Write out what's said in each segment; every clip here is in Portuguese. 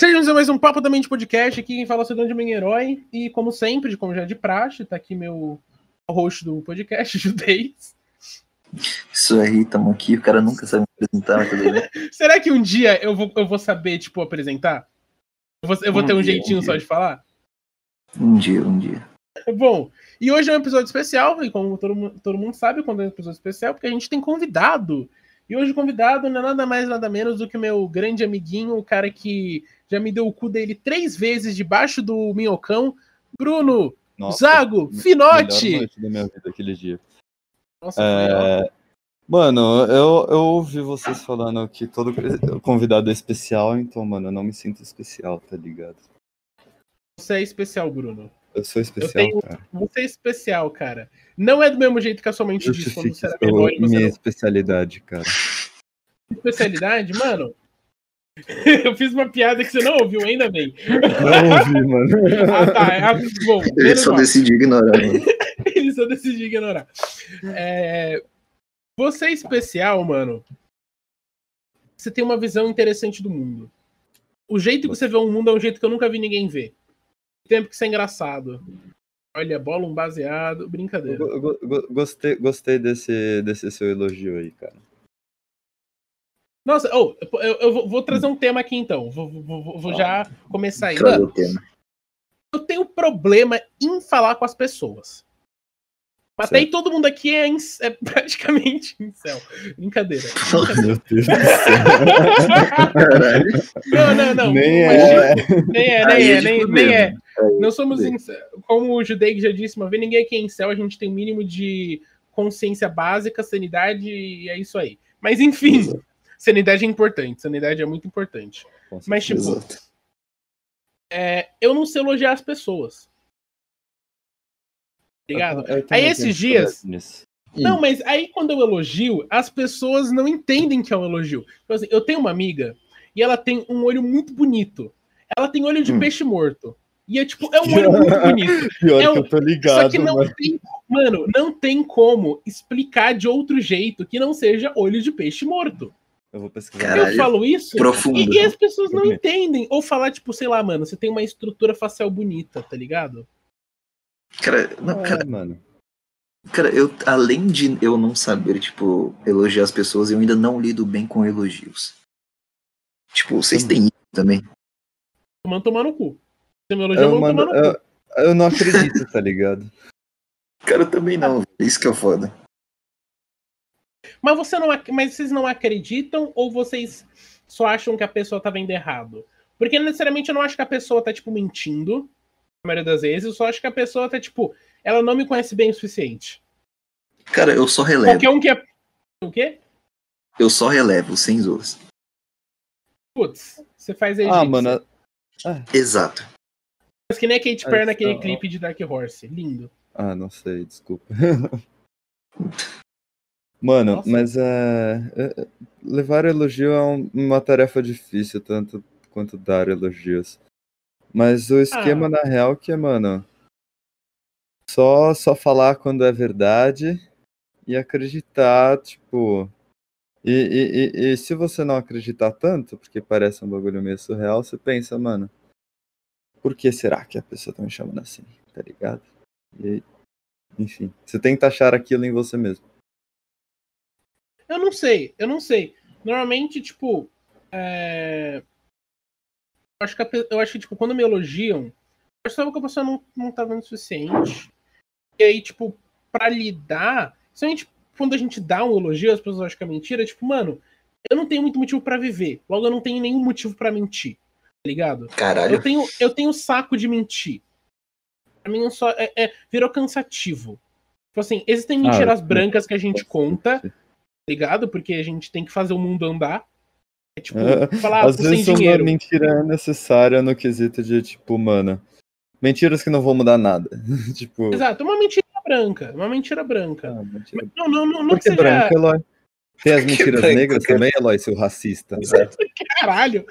Sejam mais um Papo da Mente Podcast. Aqui quem fala é o Cidadão de Herói. E como sempre, como já é de praxe, tá aqui meu host do podcast, Judez. Isso aí, tamo aqui. O cara nunca sabe me apresentar, mas tudo bem. Será que um dia eu vou, eu vou saber, tipo, apresentar? Eu vou, eu vou Um ter um dia, jeitinho um só dia. de falar? Um dia, um dia. Bom, e hoje é um episódio especial, e como todo, todo mundo sabe, quando é um episódio especial, porque a gente tem convidado. E hoje o convidado não é nada mais, nada menos do que o meu grande amiguinho, o cara que já me deu o cu dele três vezes debaixo do minhocão, Bruno Nossa, Zago noite da minha vida aquele dia. Nossa. É, Mano, eu, eu ouvi vocês falando que todo convidado é especial, então, mano, eu não me sinto especial, tá ligado? você é especial, Bruno. Eu sou especial, tenho- cara. Você é especial, cara. Não é do mesmo jeito que a sua mente diz quando você era menor minha não especialidade, cara. especialidade, mano. Eu fiz uma piada que você não ouviu ainda bem. Não ouvi, mano. Ah, tá. Ah, bom, Ele só mal. decidiu ignorar. mano. Ele só decidiu ignorar. É, Você é especial, mano. Você tem uma visão interessante do mundo. O jeito que você vê o mundo é um jeito que eu nunca vi ninguém ver. Tempo que isso é engraçado. Olha, bola um baseado. Brincadeira. go- go- go- gostei, gostei desse, desse seu elogio aí, cara. Nossa, oh, eu, eu vou- trazer um tema aqui então. Vou, vou- vou- já começar aí. Traz Mano, o tema. eu tenho problema em falar com as pessoas. Até aí todo mundo aqui é, é praticamente incel. Brincadeira. Meu Deus do céu. Caralho. Não, não, não. Nem Mas- é. Nem é, nem é é, nem, fuder, nem é. Não somos fuder. incel. Como o Judei já disse uma vez, ninguém aqui é incel, a gente tem o mínimo de consciência básica, sanidade e é isso aí. Mas enfim, Exato. Sanidade é importante, sanidade é muito importante. Mas tipo, é, eu não sei elogiar as pessoas. Ligado? Eu também Aí esses dias-. Não, mas aí quando eu elogio, as pessoas não entendem que é um elogio. Então, assim, eu tenho uma amiga e ela tem um olho muito bonito. Ela tem olho de Hum. peixe morto. E é tipo, é um olho muito bonito. Pior É que um- eu tô Só ligado, que não mano. tem, mano, não tem como explicar de outro jeito que não seja olho de peixe morto. Eu vou pesquisar. Caralho. Eu falo isso Profundo. e, e as pessoas não entendem. Ou falar, tipo, sei lá, mano, você tem uma estrutura facial bonita, tá ligado? Cara, não, cara, É, mano. cara, eu, além de eu não saber, tipo, elogiar as pessoas, eu ainda não lido bem com elogios. Tipo, vocês têm isso também. Mano, tomar no cu. Você me elogia, Eu, mano, tomar no cu. eu, eu não acredito, tá ligado? Cara, eu também não. Isso que é foda. Mas, você não, mas vocês não acreditam ou vocês só acham que a pessoa tá vendo errado? Porque necessariamente eu não acho que a pessoa tá, tipo, mentindo. Na maioria das vezes, eu só acho que a pessoa tá, tipo, ela não me conhece bem o suficiente. Cara, eu só relevo. Qualquer um que é. O quê? Eu só relevo, sem zoas. Putz, você faz aí. Ah, mano, Exato. Mas que nem a Kate Ah, Perry naquele então- clipe de Dark Horse. Lindo. Ah, não sei, desculpa. Mano, Nossa. mas é, é- levar elogio é um- uma tarefa difícil, tanto quanto dar elogios. Mas o esquema, Ah. na real, que é, mano, só, só falar quando é verdade e acreditar, tipo. E, e, e, e se você não acreditar tanto, porque parece um bagulho meio surreal, você pensa, mano, por que será que a pessoa tá me chamando assim? Tá ligado? E, enfim, você tenta achar aquilo em você mesmo. Eu não sei, eu não sei. Normalmente, tipo. é, Eu acho que, a eu acho que tipo, quando me elogiam, eu só que a pessoa não, não tá dando o suficiente. E aí, tipo, pra lidar. Principalmente quando a gente dá um elogio, as pessoas acham que é mentira, tipo, mano, eu não tenho muito motivo pra viver. Logo, eu não tenho nenhum motivo pra mentir. Tá ligado? Caralho. Eu tenho, eu tenho saco de mentir. Pra mim, só, é, é- virou cansativo. Tipo assim, existem Ah, mentiras eu- brancas que a gente conta, ligado? Porque a gente tem que fazer o mundo andar. É tipo, É, falar Às tô sem vezes uma dinheiro. mentira é necessária no quesito de, tipo, mano, mentiras que não vão mudar nada. tipo, Exato, uma mentira branca. Uma mentira branca. ah, mentira. Não, não, não, não que que seja. branco, Eloy? Tem as Que mentiras negras cara. também, Eloy, seu racista. Caralho!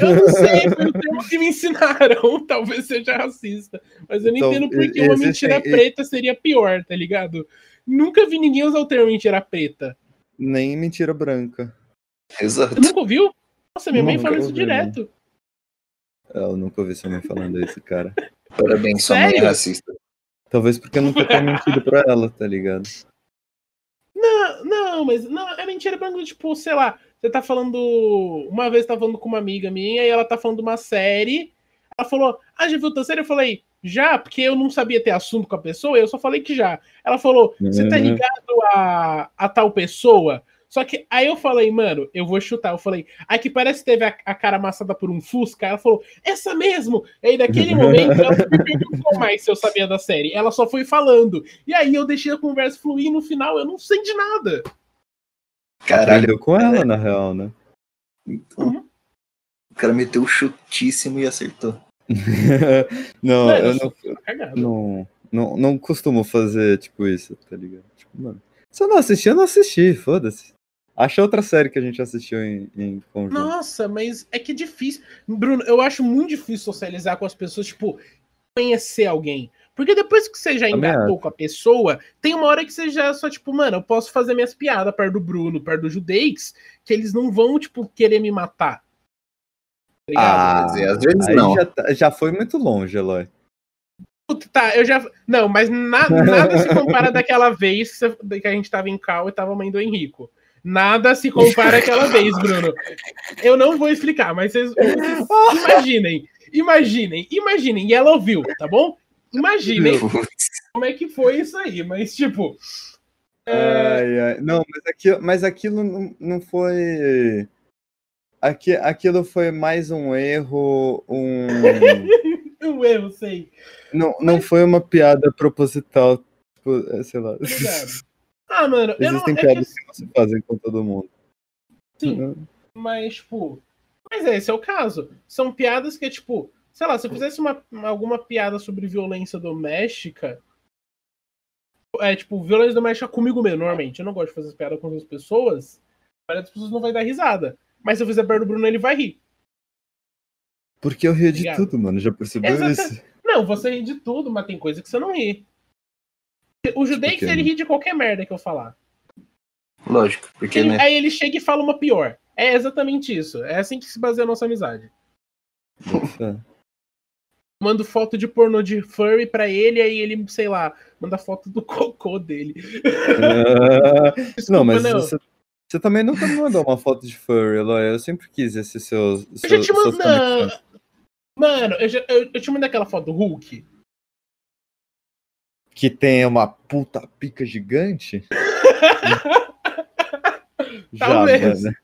Eu não sei, foi o termo que me ensinaram. Talvez seja racista. Mas eu não Então, entendo por que e- uma mentira preta seria pior, tá ligado? Nunca vi ninguém usar o termo mentira preta. Nem mentira branca. Exato. Você nunca ouviu? Nossa, minha mãe Nunca fala isso ouvi, direto. Eu nunca ouvi sua mãe falando isso, cara. Parabéns, sua mãe é Sério? racista. Talvez porque eu nunca tenha mentido pra ela, tá ligado? Não, não, mas não, é mentira branco, tipo, sei lá, você tá falando. Uma vez tá falando com uma amiga minha e ela tá falando de uma série. Ela falou, ah, já viu outra série? Eu falei, já, porque eu não sabia ter assunto com a pessoa, eu só falei que já. Ela falou, você tá Uhum. ligado a, a tal pessoa? Só que aí eu falei, mano, eu vou chutar. Eu falei, aí que parece que teve a, a cara amassada por um Fusca. Ela falou, essa mesmo. E aí, naquele momento, ela não me perguntou mais se eu sabia da série. Ela só foi falando. E aí eu deixei a conversa fluir e no final eu não sei de nada. Caralho, com ela, na real, né? então, o cara meteu o chutíssimo e acertou. não, Mano, eu não, cagado. não, não, não costumo fazer, tipo, isso, tá ligado? Tipo, mano, se eu não assisti, eu não assisti, foda-se. Acha outra série que a gente assistiu em, em conjunto. Nossa, mas é que é difícil. Bruno, eu acho muito difícil socializar com as pessoas, tipo, conhecer alguém. Porque depois que você já engatou com a pessoa, tem uma hora que você já só, tipo, mano, eu posso fazer minhas piadas perto do Bruno, perto do Judeix, que eles não vão, tipo, querer me matar. Ligado? Ah, Quer dizer, às vezes aí não. Já, tá- já foi muito longe, Eloy. Puta, Tá, eu já. Não, mas na- nada se compara daquela vez que, a gente tava em Cal e tava mãe do Henrico. Nada se compara àquela vez, Bruno. Eu não vou explicar, mas vocês, vocês imaginem, imaginem, imaginem. E ela ouviu, tá bom? Imaginem como é que foi isso aí, mas tipo. é, Ai, ai. Não, mas aquilo, mas aquilo não, não foi. Aqui, aquilo foi mais um erro, um. um erro, sei. não, não foi uma piada proposital. Tipo, é, sei lá. ligado? Ah, mano, eu não. Existem É que, piadas que se fazem com todo mundo. Sim. Mas, tipo. Mas é, esse é o caso. São piadas que, tipo, sei lá, se eu fizesse uma, alguma piada sobre violência doméstica. É, tipo, violência doméstica comigo mesmo, normalmente. Eu não gosto de fazer piada com outras pessoas. A maioria das pessoas não vai dar risada. Mas se eu fizer perto do Bruno, ele vai rir. Porque eu rio de Obrigado. tudo, mano. Já percebeu Exata- isso? Não, você ri de tudo, mas tem coisa que você não ri. O judeu Tipo quê? ele ri de qualquer merda que eu falar. Lógico, porque, Ele- né? Aí ele chega e fala uma pior. É exatamente isso. É assim que se baseia a nossa amizade. Mando foto de pornô de furry pra ele, aí ele, sei lá, manda foto do cocô dele. Ah, Desculpa, não, mas não. você, você também nunca me mandou uma foto de furry, Eloy. Eu sempre quis esse seu. Eu seu já te conexões. Mano, eu, já, eu, eu te mandei aquela foto do Hulk. Que tem uma puta pica gigante? Já, Talvez. mano.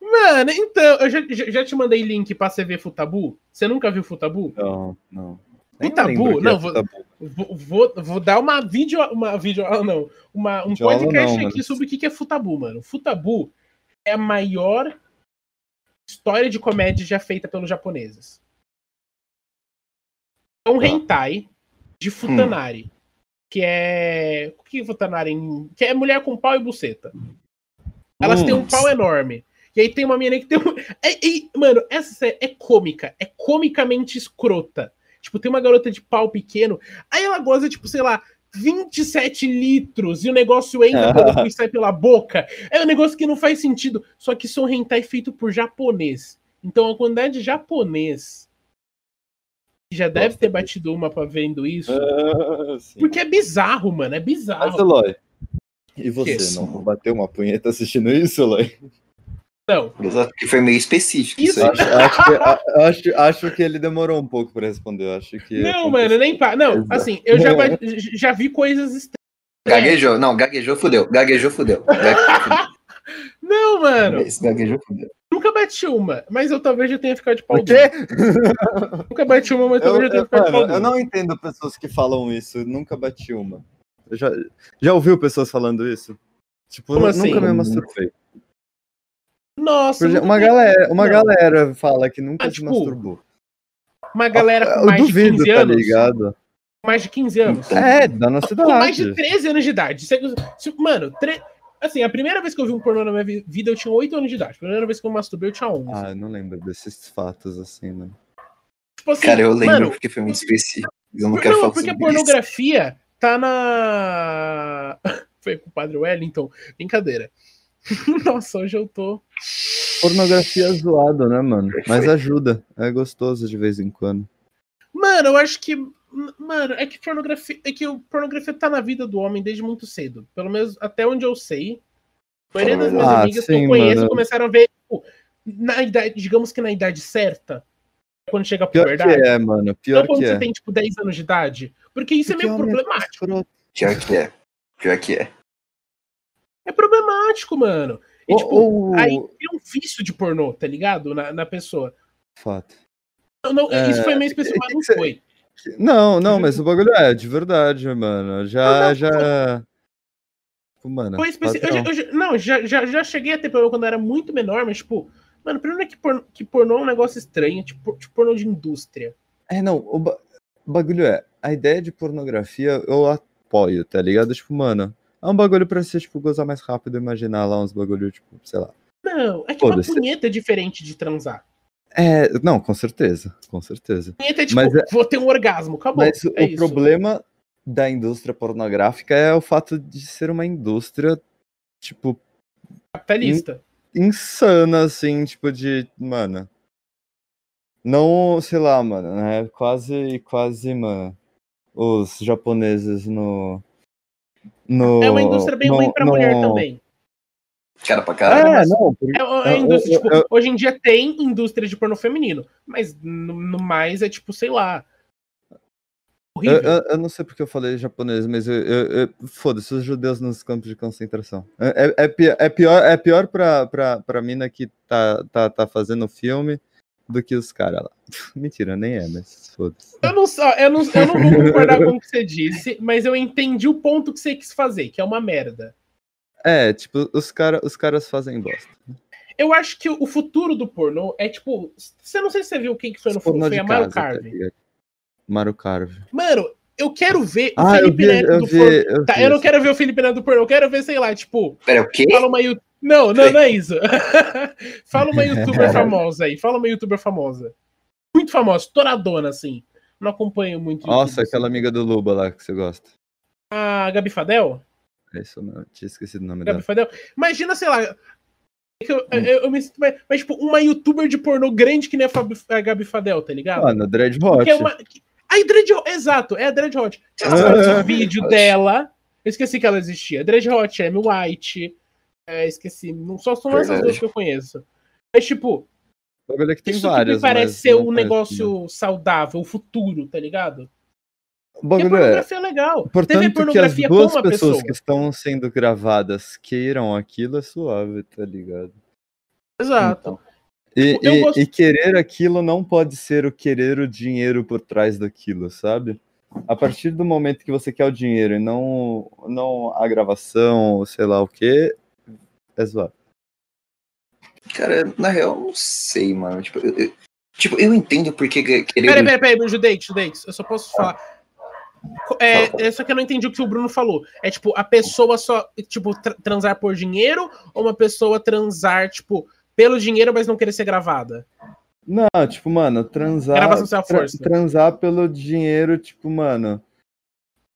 Mano, então, eu já, já, já te mandei link pra você ver Futabu? Você nunca viu Futabu? Não, não. O Nem tabu? Não, é vou- tabu. Vou, vou, vou dar uma vídeo. Uma vídeo. ah, Não. Uma, um Videoaula podcast não, aqui mano. sobre o que é Futabu, mano. Futabu é a maior história de comédia já feita pelos japoneses. É um Tá. hentai de Futanari. Que é. O que é Futanari? Que é mulher com pau e buceta. Elas têm um Hum. pau enorme. E aí tem uma menina que tem um. É- é- mano, essa série é cômica. É comicamente escrota. Tipo, tem uma garota de pau pequeno. Aí ela goza, tipo, sei lá, 27 litros. E o negócio entra cu e sai pela boca. É um negócio que não faz sentido. Só que isso é um hentai feito por japonês. Então a quantidade de japonês que já deve ter batido uma pra vendo isso. Ah. Porque é bizarro, mano. É Mas, bizarro. Eloy, e você? Não bateu uma punheta assistindo isso, Eloy? Não. Exato, porque foi meio específico isso, Isso. aí. Acho, acho que, acho, acho que ele demorou um pouco pra responder. eu Acho que Não, aconteceu. mano, nem pá. Não, Exato. assim, eu já, ba- já vi coisas estranhas. Gaguejou, não, gaguejou, fudeu. Gaguejou, fudeu. Gaguejou, Não, mano. Esse gaguejou, fudeu. Nunca bati uma, mas eu talvez já tenha ficado de pau O quê? duro. Nunca bati uma, mas Eu, talvez já tenha eu, ficado de pau eu não entendo pessoas que falam isso. eu Nunca bati uma. Eu já, já ouviu pessoas falando isso? Tipo, Como assim? nunca me masturbei. Nossa, exemplo, uma galera, uma Não. galera fala que nunca Ah, se tipo, masturbou. Uma galera com Eu mais de duvido, 15 tá anos. ligado? Mais de 15 anos. É, da nossa Com mais de idade. 13 anos de idade. Mano, tre... assim, a primeira vez que eu vi um pornô na minha vi- vida, eu tinha 8 anos de idade. A primeira vez que eu masturbei, eu tinha 11. Ah, eu não lembro desses fatos assim, mano. tipo assim, Cara, eu lembro mano, porque foi muito específico. Eu não Por- quero não, falar porque a sobre isso. pornografia tá na. Foi com o padre Wellington, brincadeira. Nossa, hoje eu tô. Pornografia é zoado, né, mano? Mas ajuda. É gostoso de vez em quando. Mano, eu acho que. Mano, é que pornografia. É que o pornografia tá na vida do homem desde muito cedo. Pelo menos até onde eu sei. A maioria das minhas Ah, amigas que sim, eu conheço mano. começaram a ver, tipo, na idade, digamos que na idade certa, quando chega a Pior que puberdade. é, mano. Pior quando que você é. tem, tipo, 10 anos de idade. Porque isso Porque é meio homem problemático. escroto. Pior que é. Pior que é. É problemático, mano. E, tipo, aí tem um vício de pornô, tá ligado? Na, na pessoa. Fato. Não, não, É, isso foi meio específico, mas não foi. Não, não, mas o bagulho é de verdade, mano. Já, Não, já. Tipo, mano. Foi específico. Eu, eu não, já, já, já cheguei a ter problema quando eu era muito menor, mas, tipo, mano, primeiro é que, pornô, que pornô é um negócio estranho, tipo, tipo pornô de indústria. É, não, o, ba- o bagulho é, a ideia de pornografia eu apoio, tá ligado? Tipo, mano, é um bagulho pra você, tipo, gozar mais rápido, imaginar lá uns bagulho, tipo, sei lá. Não, é que uma punheta é diferente de transar. É, não, com certeza, com certeza. Punheta é tipo, Mas é- vou ter um orgasmo, acabou. Mas o é isso. problema da indústria pornográfica é o fato de ser uma indústria, tipo, Capitalista. insana, assim, tipo, de, mano. Não, sei lá, mano, né? Quase, quase, mano. Os japoneses no. No É uma indústria bem no- ruim pra no- mulher também. Cara pra caralho. É, não, por- É uma eu- indústria, eu- tipo, eu- hoje em dia tem indústria de pornô feminino, mas no, no mais é tipo, sei lá. eu, Horrível. eu- eu não sei porque eu falei japonês, mas eu, eu- eu- foda-se, os judeus nos campos de concentração. É, é, é é pior, é pior pra, pra, pra mina que tá, tá, tá fazendo o filme do que os caras lá. Mentira, nem é, mas foda-se. Eu não, só, eu, não, eu não vou concordar com o que você disse, mas eu entendi o ponto que você quis fazer, que é uma merda. É, tipo, os, cara, os caras fazem bosta. Eu acho que o futuro do pornô é tipo. Você não sei se você viu quem que foi no Pornô foi a Mario casa, tá Carve. Mario Carve. Mano, eu quero ver o Ah, eu Felipe vi, Neto eu do vi, pornô. eu Tá, vi eu não quero ver o Felipe Neto do pornô, eu quero ver, sei lá, tipo, Pera, o quê? fala uma youtuber. Não, não, não é isso. fala uma youtuber famosa aí, fala uma youtuber famosa. Muito famosa, estouradona, assim. Não acompanho muito. Nossa, YouTube, aquela assim. amiga do Luba lá que você gosta. A Gabi Fadel? É isso mesmo, tinha esquecido o nome Gabi dela. Fadel. Imagina, sei lá. é eu, eu, eu me sinto mais, mas, tipo, uma youtuber de pornô grande que nem a, a Gabi Fadel, tá ligado? Mano, Dread Hot. Que é uma. que- A Dread Hot, exato, é a Dread Hot. Esse vídeo dela. Eu esqueci que ela existia. Dread Hot, Amy White. É, esqueci. Não só são essas Verdade. duas que eu conheço. Mas, tipo, é que tem isso várias. que me parece ser um negócio saudável, o futuro, tá ligado? Porque é. pornografia é legal. Portanto, que as pornografia duas pessoas pessoa. que estão sendo gravadas queiram aquilo é suave, tá ligado? Exato. E, Eu e- gosto- e querer aquilo não pode ser o querer o dinheiro por trás daquilo, sabe? A partir do momento que você quer o dinheiro e não, não a gravação, sei lá o que, é zoado. Cara, na real, eu não sei, mano. Tipo, eu, eu- tipo, eu entendo porque que- querer. Peraí, peraí, peraí, Judeix, Judeix, eu só posso falar. É, é só que eu não entendi o que o Bruno falou. É tipo, a pessoa só, tipo, tra- transar por dinheiro ou uma pessoa transar, tipo, pelo dinheiro, mas não querer ser gravada? Não, tipo, mano, transar. Gravação sem a tra- força. transar pelo dinheiro, tipo, mano.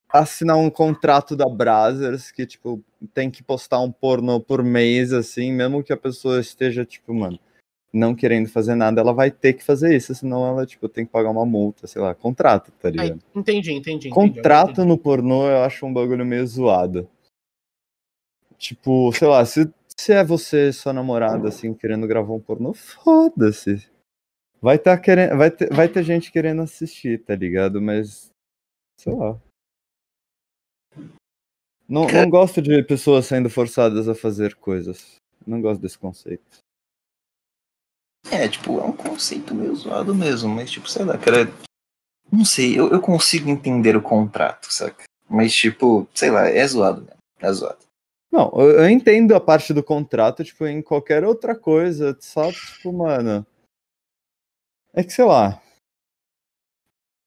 Assinar um contrato da Brazzers que, tipo, tem que postar um pornô por mês, assim, mesmo que a pessoa esteja, tipo, mano, não querendo fazer nada, ela vai ter que fazer isso, senão ela, tipo, tem que pagar uma multa, sei lá, contrato, tá ligado? entendi, entendi. entendi, Contrato entendi. no pornô eu acho um bagulho meio zoado. Tipo, sei lá, se, se é você, sua namorada, assim, querendo gravar um pornô, foda-se. Vai, tá querendo, vai, ter, vai ter gente querendo assistir, tá ligado? Mas, sei lá. Não, não gosto de pessoas sendo forçadas a fazer coisas. Não gosto desse conceito. É, tipo, é um conceito meio zoado mesmo, mas, tipo, sei lá, cara. Não sei, eu, eu consigo entender o contrato, saca? Mas, tipo, sei lá, é zoado mesmo. É zoado. Não, eu, eu entendo a parte do contrato, tipo, em qualquer outra coisa, só, tipo, mano. É que, sei lá.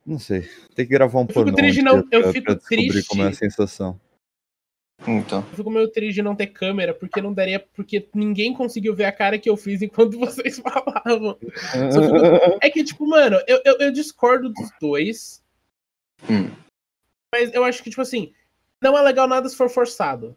Não sei. Tem que gravar um fico pornô. triste um não- eu pra- fico pra triste. como é a sensação. Então. Eu fico meio triste de não ter câmera, porque não daria. Porque ninguém conseguiu ver a cara que eu fiz enquanto vocês falavam. Fico- É que, tipo, mano, eu, eu, eu discordo dos dois. Hum. Mas eu acho que, tipo assim, não é legal nada se for forçado.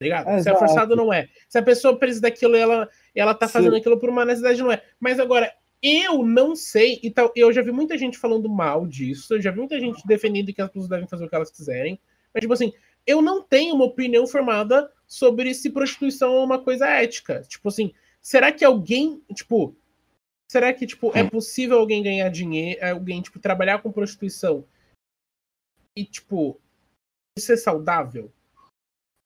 ligado? É, se é exato. forçado, não é. Se a pessoa precisa daquilo, ela, ela tá fazendo aquilo por uma necessidade, não é. Mas agora, eu não sei, e tal, eu já vi muita gente falando mal disso, eu já vi muita gente defendendo que as pessoas devem fazer o que elas quiserem, mas, tipo assim, eu não tenho uma opinião formada sobre se prostituição é uma coisa ética. Tipo assim, será que alguém, tipo, será que, tipo, é possível alguém ganhar dinheiro, alguém, tipo, trabalhar com prostituição e, tipo, é saudável?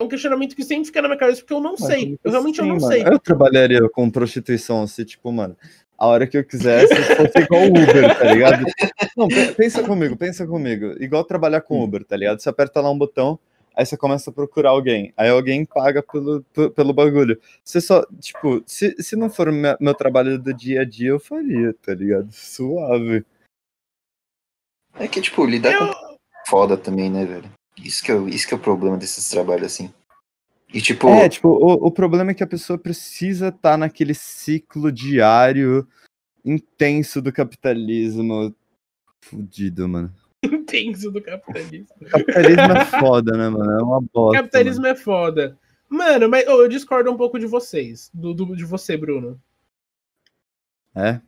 É um questionamento que sempre fica na minha cabeça, porque eu não Mas sei. Eu realmente eu sim, não mano? sei. Eu trabalharia com prostituição, assim, tipo, mano, a hora que eu quisesse, se fosse igual o Uber, tá ligado? Não, pe- pensa comigo, pensa comigo. Igual trabalhar com Uber, tá ligado? Você aperta lá um botão, aí você começa a procurar alguém. Aí alguém paga pelo, pe- pelo bagulho. Você só, tipo, se, se não for me- meu trabalho do dia a dia, eu faria, tá ligado? Suave. É que, tipo, lidar com Eu, foda também, né, velho? Isso que, é, o- isso que é o problema desses trabalhos, assim. E, tipo, É, tipo, o, o problema é que a pessoa precisa estar naquele ciclo diário intenso do capitalismo. Fudido, mano. intenso do capitalismo. Capitalismo é foda, né, mano? É uma bosta. capitalismo é foda. Mano, mas ô, eu discordo um pouco de vocês. Do, do- de você, Bruno. mano. É?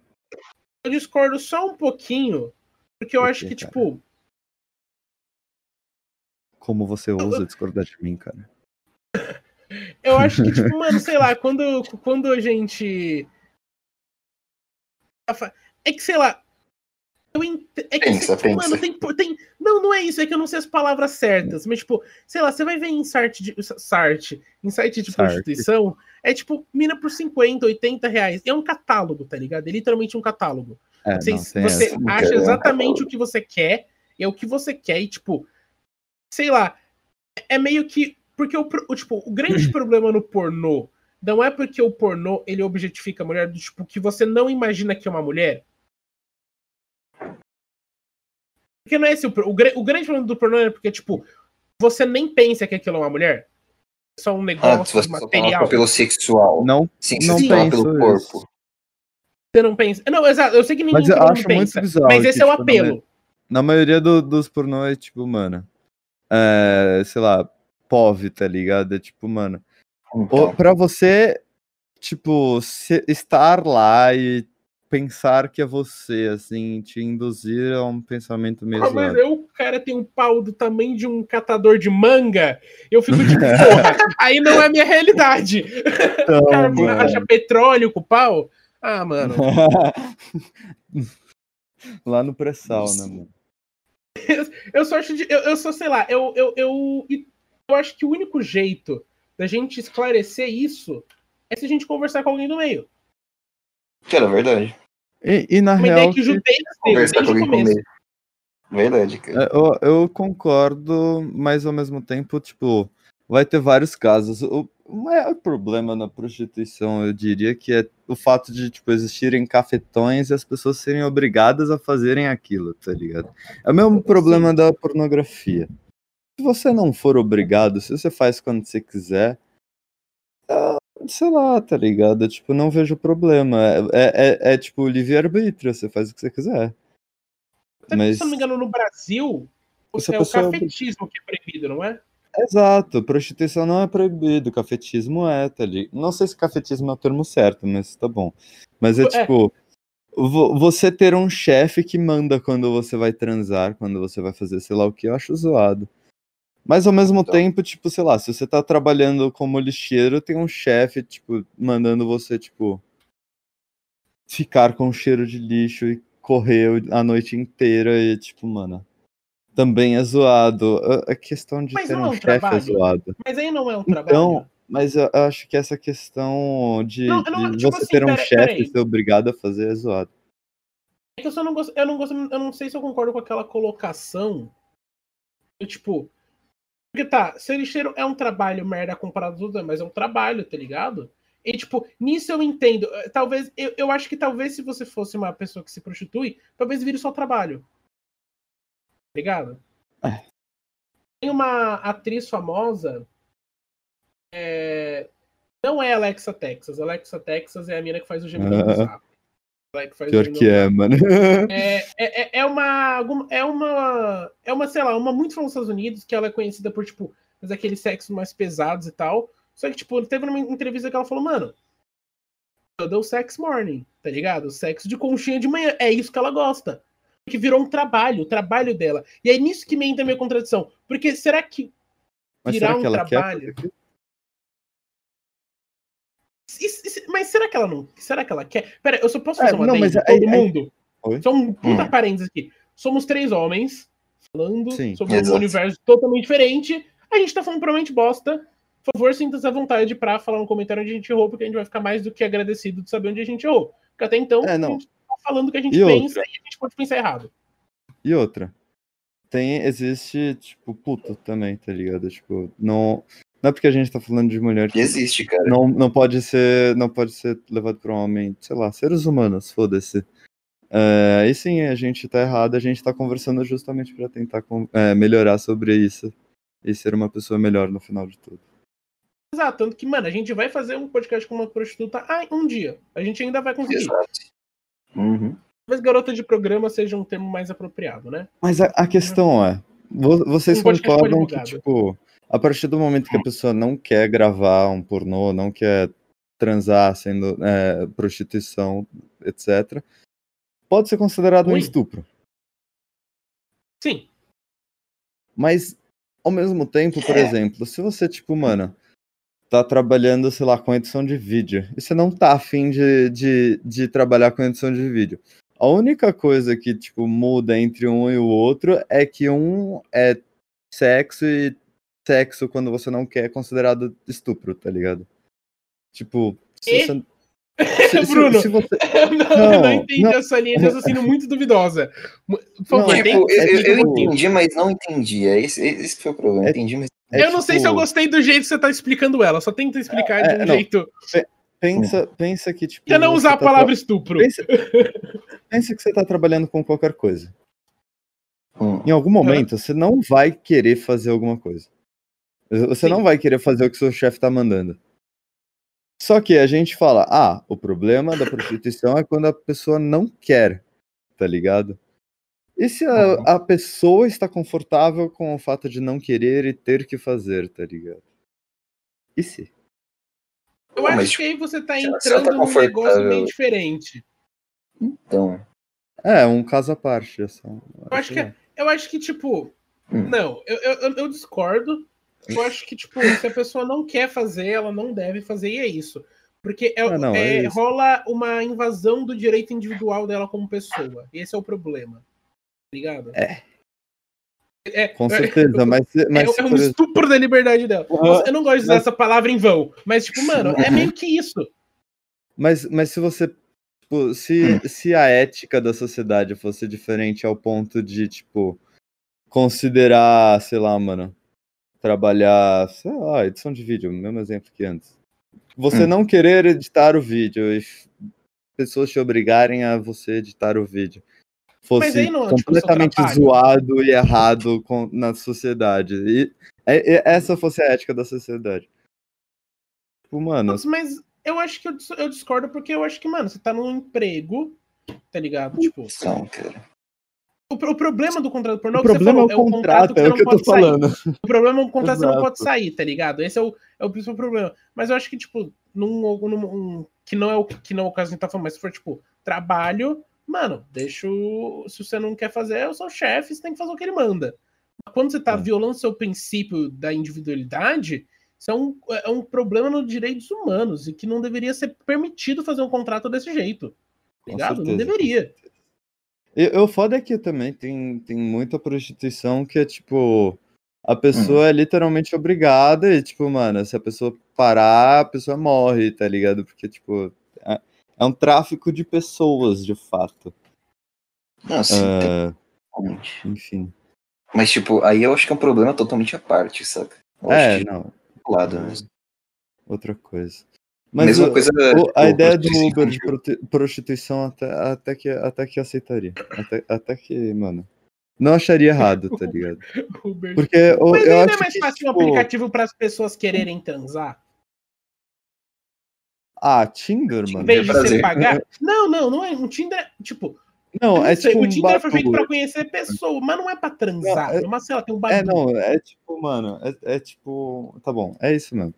Eu discordo só um pouquinho. Porque eu Por acho que, cara? tipo, Como você ousa discordar de mim, cara? eu acho que, tipo, mano, sei lá, quando, quando a gente. É que, sei lá. Eu ent... É que, Pensa, tipo, pensa. mano, tem, tem. Não, não é isso, é que eu não sei as palavras certas. Mas, tipo, sei lá, você vai ver em site de. Sart, em site de Sart. prostituição, é tipo, mina por 50, 80 reais. É um catálogo, tá ligado? É literalmente um catálogo. É, Você, não, você essa. Acha quero, não. exatamente o que você quer, é o que você quer, e, tipo, sei lá, é meio que. Porque o, tipo, o grande problema no pornô não é porque o pornô ele objetifica a mulher, do tipo, que você não imagina que é uma mulher. Porque não é esse o, o, o grande problema do pornô é porque, tipo, você nem pensa que aquilo é uma mulher. É só um ah, se negócio no material. apelo sexual. Não, Sim, não tá penso pelo isso. corpo. Você não pensa. Não, exato, eu sei que ninguém Mas eu acho muito pensa. bizarro Mas que, esse é o tipo, apelo. Na maioria do- dos pornô é tipo, mano. É, sei lá, POV, tá ligado? É tipo, mano. Então, pra você, tipo, se- estar lá e pensar que é você, assim, te induzir a um pensamento meio Ah, mas eu, o cara tem um pau do tamanho de um catador de manga, eu fico tipo, porra, aí não é minha realidade. Então, O cara mano. acha petróleo com pau. Ah, mano. Lá no pré-sal, né, mano? Eu só acho de. Eu, eu só, sei lá, eu, eu, eu, eu acho que o único jeito da gente esclarecer isso é se a gente conversar com alguém do meio. Cara, é verdade. E, e na Uma real, ideia que o que- Conversar com alguém. Verdade, cara. É, Eu, eu concordo, mas ao mesmo tempo, tipo, vai ter vários casos. O, maior problema na prostituição, eu diria, que é o fato de, tipo, existirem cafetões e as pessoas serem obrigadas a fazerem aquilo, tá ligado? É o mesmo problema da pornografia. Se você não for obrigado, se você faz quando você quiser, sei lá, tá ligado? Tipo, não vejo problema. É, é, é, tipo livre-arbítrio, você faz o que você quiser. Até Mas- Se eu não me engano, no Brasil, Se a é o pessoa- cafetismo que é proibido, não é? Exato, prostituição não é proibido, cafetismo é, tá ali. Não sei se cafetismo é o termo certo, mas tá bom. Mas é É. tipo, vo- você ter um chefe que manda quando você vai transar, quando você vai fazer sei lá o que, eu acho zoado. Mas ao mesmo Então. tempo, tipo, sei lá, se você tá trabalhando como lixeiro, tem um chefe, tipo, mandando você, tipo, ficar com cheiro de lixo e correr a noite inteira e, tipo, mano, também é zoado. A- A questão de Mas ter não é um um chefe é zoado. Mas aí não é um Então, trabalho. mas eu acho que essa questão de, Não, não, de tipo você assim, ter um chefe e ser obrigado a fazer é zoado. É que eu só não gosto. Eu não gosto. Eu não sei se eu concordo com aquela colocação. Eu, tipo. Porque tá, ser lixeiro é um trabalho merda comparado aos outros, mas é um trabalho, tá ligado? E, tipo, nisso eu entendo. Eh, Talvez. Eu, eu acho que talvez se você fosse uma pessoa que se prostitui, talvez vire só trabalho. Tá ligado? É. Tem uma atriz famosa. é, Não é Alexa Texas. Alexa Texas é a mina que faz o gemido do Ah. sapo. Ela que faz o Pior que é, mano. é, é, é- é uma é uma é uma sei lá uma muito famosa nos Estados Unidos que ela é conhecida por tipo mas aqueles sexos mais pesados e tal. Só que, tipo, teve uma entrevista que ela falou, mano, eu dou sex morning, tá ligado? Sexo de conchinha de manhã. É isso que ela gosta. Que virou um trabalho, o trabalho dela. E é nisso que me entra a minha contradição. Porque será que virar um trabalho. quer? E- Mas será que ela não. Será que ela quer? Pera, eu só posso É, fazer uma não, mas aí- Todo aí- mundo. Oi? Só um puta Hum. parênteses aqui. Somos três homens falando Sim. sobre um universo totalmente diferente. A gente tá falando provavelmente bosta. Por favor, sinta-se à vontade pra falar um comentário onde a gente errou, porque a gente vai ficar mais do que agradecido de saber onde a gente errou. Porque até então, É, a não. gente tá falando o que a gente E pensa outra? e a gente pode pensar errado. E outra, tem, existe, tipo, puta também, tá ligado? Tipo, não, não é porque a gente tá falando de mulher E que existe, cara. não, não pode ser, não pode ser levado por um homem, sei lá, seres humanos, foda-se. É, aí sim, a gente tá errado, a gente tá conversando justamente pra tentar com- é, melhorar sobre isso e ser uma pessoa melhor no final de tudo. Exato, tanto que, mano, a gente vai fazer um podcast com uma prostituta ah, um dia. A gente ainda vai conseguir. Exato. Uhum. Talvez garota de programa seja um termo mais apropriado, né? Mas a, a questão é, vo- vocês Um concordam que, tipo, a partir do momento que a pessoa não quer gravar um pornô, não quer transar sendo é, prostituição, etc., pode ser considerado um Ruim. estupro. Sim. Mas, ao mesmo tempo, por exemplo, se você, tipo, mano, tá trabalhando, sei lá, com edição de vídeo, e você não tá afim de, de, de trabalhar com edição de vídeo, a única coisa que, tipo, muda entre um e o outro é que um é sexo e sexo, quando você não quer, é considerado estupro, tá ligado? Tipo, se E? você... se- se- Bruno, se você- não, eu não Não, entendi não. essa linha de raciocínio muito duvidosa. Favor, Não, tem- Tipo, eu, é eu- eu tipo- entendi, mas não entendi. É esse, esse que foi o problema. É- entendi, mas. é eu não sei se eu tipo- gostei do jeito que você tá explicando ela. Só tenta explicar É, de um não. jeito. Pensa, pensa que, tipo... Tenta não você usar a tá palavra estupro. Pensa, pensa que você tá trabalhando com qualquer coisa. Hum. Em algum momento, você não vai querer fazer alguma coisa. Você Sim. não vai querer fazer o que seu chefe tá mandando. Só que a gente fala, ah, o problema da prostituição é quando a pessoa não quer, tá ligado? E se a, Uhum. a pessoa está confortável com o fato de não querer e ter que fazer, tá ligado? E se? Eu acho mas, que aí você tá tá entrando num negócio meio diferente. Então. É, um caso à parte. Assim, Eu acho que, é- eu acho que tipo, Hum. não, eu, eu- eu discordo. Eu acho que, tipo, se a pessoa não quer fazer, ela não deve fazer, e é isso. Porque é, Ah, não, é é- rola uma invasão do direito individual dela como pessoa. Esse é o problema. Ligado? É. É, Com é- certeza, mas, É, mas é se, um estupro da liberdade dela. Nossa, eu não gosto de usar Mas- essa palavra em vão, mas, tipo, mano, é meio que isso. Mas, mas se você. Tipo, se, se a ética da sociedade fosse diferente ao ponto de, tipo, considerar, sei lá, mano, trabalhar, sei lá, edição de vídeo, mesmo exemplo que antes. Você Hum. não querer editar o vídeo e pessoas te obrigarem a você editar o vídeo. Fosse aí não é, tipo, completamente zoado e errado com- na sociedade. E, e- e essa fosse a ética da sociedade. Tipo, mano, Mas eu acho que eu, eu discordo porque eu acho que, mano, você tá num emprego, tá ligado? Tipo, São, cara. O, o problema do contrato pornô o que você problema falou, é o contrato, é você o que eu não tô pode sair. falando. O problema é o contrato que você não pode sair, tá ligado? Esse é o, é o principal problema. Mas eu acho que, tipo, num, num- um- que não é o que não é o caso que a gente tá falando, mas se for, tipo, trabalho, mano, deixa o. Se você não quer fazer, eu sou o chefe, você tem que fazer o que ele manda. Quando você tá É. violando seu princípio da individualidade, isso é um, é um problema nos direitos humanos e que não deveria ser permitido fazer um contrato desse jeito. Tá ligado? Não deveria. E o foda é que também tem, tem muita prostituição que é tipo. A pessoa é literalmente obrigada e, tipo, mano, se a pessoa parar, a pessoa morre, tá ligado? Porque, tipo, é, é um tráfico de pessoas, de fato. Não, sim, totalmente. enfim. Mas, tipo, aí eu acho que é um problema totalmente à parte, saca? Eu É, acho que não, do lado mesmo. outra coisa. Mas Mesma o- coisa. o- tipo, a ideia do Uber de prostituição até, até, que, até que aceitaria. Até, até que, mano. Não acharia errado, tá ligado? Uber. Porque o- Mas eu ainda acho é mais que, fácil um tipo, aplicativo para as pessoas quererem transar. Ah, Tinder, Em mano. vez de prazer. você pagar. Não, não, não é. Um Tinder é, tipo, Não, Eu é sei, tipo o um Tinder foi feito pra conhecer pessoa, mas não é pra transar. Não, é- Mas sei lá, tem um bagulho. É, não, é tipo, mano, é, é tipo. Tá bom, é isso mesmo.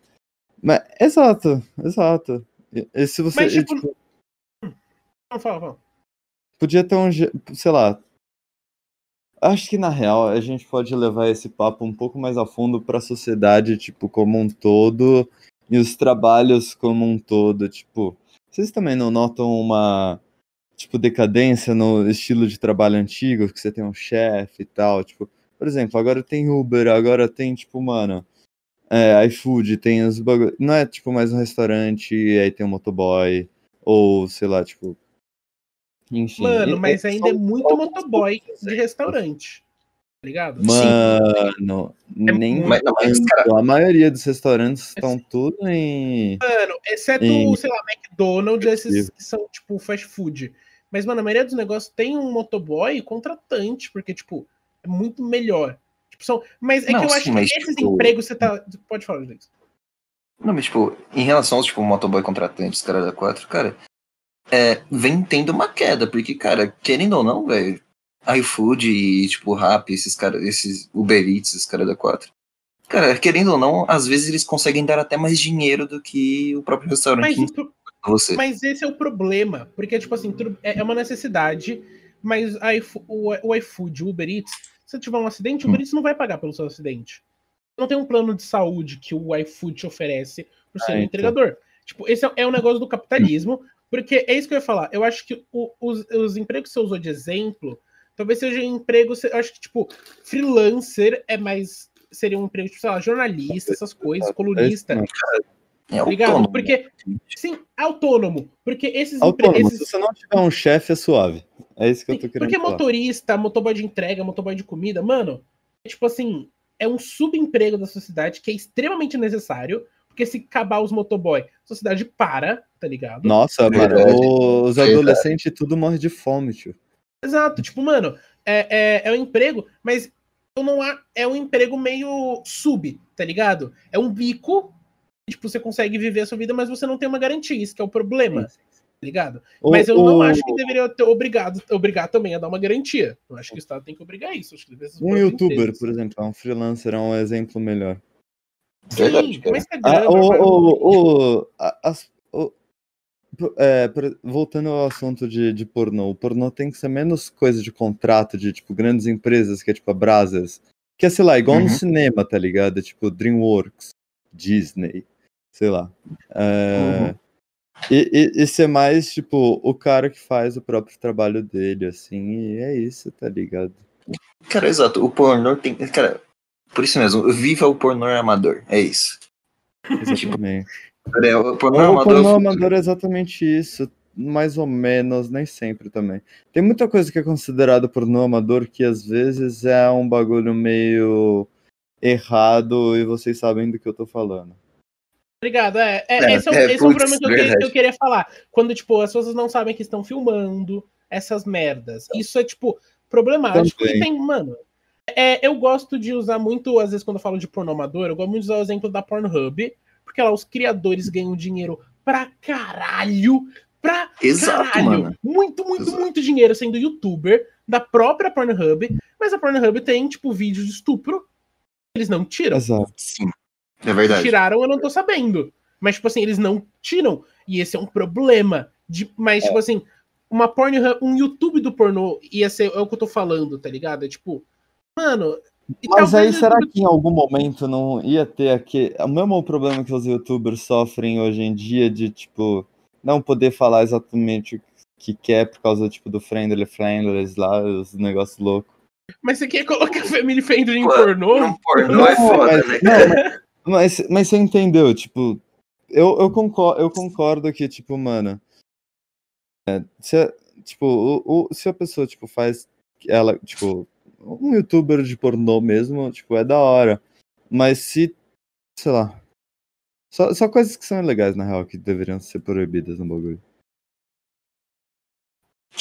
Mas, exato, exato. E, e se você. Mas, e, tipo, tipo, Não, fala, fala. podia ter um. Sei lá. Acho que na real a gente pode levar esse papo um pouco mais a fundo pra sociedade, tipo, como um todo, e os trabalhos como um todo, tipo. Vocês também não notam uma. Tipo, decadência no estilo de trabalho antigo, que você tem um chefe e tal, tipo. Por exemplo, agora tem Uber, agora tem, tipo, mano. É, iFood, tem os bagulho. Não é tipo mais um restaurante, e aí tem um motoboy, ou sei lá, tipo. Enfim. Mano, mas e ainda é muito motoboy de exemplos. restaurante. Tá ligado? Mano, nem muito- Mas, não, mas, tanto. cara, A maioria dos restaurantes estão tudo em. Mano, exceto, Em- sei lá, McDonald's, esses que são, tipo, fast food. Mas, mano, a maioria dos negócios tem um motoboy contratante, porque, tipo, é muito melhor. Tipo, são... Mas é Não, que eu sim, acho mas, que esses tipo- empregos você tá. Pode falar, Luiz. Não, mas, tipo, em relação aos, tipo, motoboy contratantes, cara da 4, cara, é, vem tendo uma queda, porque, cara, querendo ou não, velho, iFood e, tipo, Rap, esses caras, esses Uber Eats, esses caras da 4, cara, querendo ou não, às vezes eles conseguem dar até mais dinheiro do que o próprio restaurante Mas, o- você. mas esse é o problema. Porque, tipo assim, é é uma necessidade, mas o iFood, o Uber Eats, se tiver um acidente, o Uber Eats não vai pagar pelo seu acidente. Não tem um plano de saúde que o iFood te oferece pro seu Ah, então. entregador. Tipo, esse é, é um negócio do capitalismo, porque é isso que eu ia falar. Eu acho que o- os, os empregos que você usou de exemplo, talvez seja um emprego. Eu acho que, tipo, freelancer é mais. Seria um emprego, tipo, sei lá, jornalista, essas coisas, colunista. É isso, É Ligado? autônomo. Porque, sim, autônomo. Porque esses Autônomo, empre- se você não tiver um chefe, é suave. É isso que eu tô sim, querendo Porque falar. motorista, motoboy de entrega, motoboy de comida, mano, é tipo assim, é um subemprego da sociedade que é extremamente necessário. Porque se acabar os motoboy, a sociedade para, tá ligado? Nossa, mano, os adolescentes tudo morre de fome, tio. Exato, tipo, mano, é, é, é um emprego, mas eu não há, é um emprego meio sub, tá ligado? É um bico, tipo, você consegue viver a sua vida, mas você não tem uma garantia, isso que é o problema, tá ligado? O- Mas eu não o- acho que deveria ter obrigado, obrigar também a dar uma garantia. Eu acho que o Estado tem que obrigar isso. Acho que Um youtuber, empregos. por exemplo, é um freelancer, é um exemplo melhor. Sim, mas Instagram, Ah, o, o, é, voltando ao assunto de, de pornô, o pornô tem que ser menos coisa de contrato de tipo grandes empresas, que é tipo a Brazzers, que é, sei lá, igual no Uhum. cinema, tá ligado? Tipo DreamWorks, Disney, sei lá. É, Uhum. e, e, e ser mais, tipo, o cara que faz o próprio trabalho dele, assim, e é isso, tá ligado? Cara, exato, o pornô tem. Cara, por isso mesmo, viva o pornô amador, é isso. Exatamente. É, o pornô O amador. pornô amador é exatamente isso, mais ou menos, nem sempre também. Tem muita coisa que é considerada pornô amador que às vezes é um bagulho meio errado e vocês sabem do que eu tô falando. Obrigado, é. é, É, esse é, o- é, esse é problema que eu, que- verdade. que eu queria falar. Quando, tipo, as pessoas não sabem que estão filmando essas merdas. Isso é, tipo, problemático. Também. E tem, mano. É, eu gosto de usar muito, às vezes, quando eu falo de pornô amador, eu gosto muito de usar o exemplo da Pornhub, porque lá os criadores ganham dinheiro pra caralho. Pra Exato, caralho. mano. Muito, muito, Exato. muito dinheiro sendo youtuber da própria Pornhub. Mas a Pornhub tem, tipo, vídeos de estupro. Eles não tiram. Exato. Sim, é verdade. Tiraram, eu não tô sabendo. Mas, tipo assim, eles não tiram. E esse é um problema. De, mas, É. tipo assim, uma Pornhub, um YouTube do pornô ia ser é o que eu tô falando, tá ligado? É tipo, mano. Mas aí será que em algum momento não ia ter aqui o mesmo problema que os youtubers sofrem hoje em dia de tipo não poder falar exatamente o que quer por causa tipo do friendly friendless lá, os negócios loucos. Mas você quer colocar Family Friendly em pornô? Não, pornô é foda, mas- né? não, mas, mas, mas você entendeu, tipo, eu, eu, concordo, eu concordo que, tipo, mano, é, se, a- tipo, o, o- se a pessoa, tipo, faz ela, tipo, um youtuber de pornô mesmo, tipo, é da hora. Mas se, sei lá, só, só coisas que são ilegais, na real, que deveriam ser proibidas no bagulho.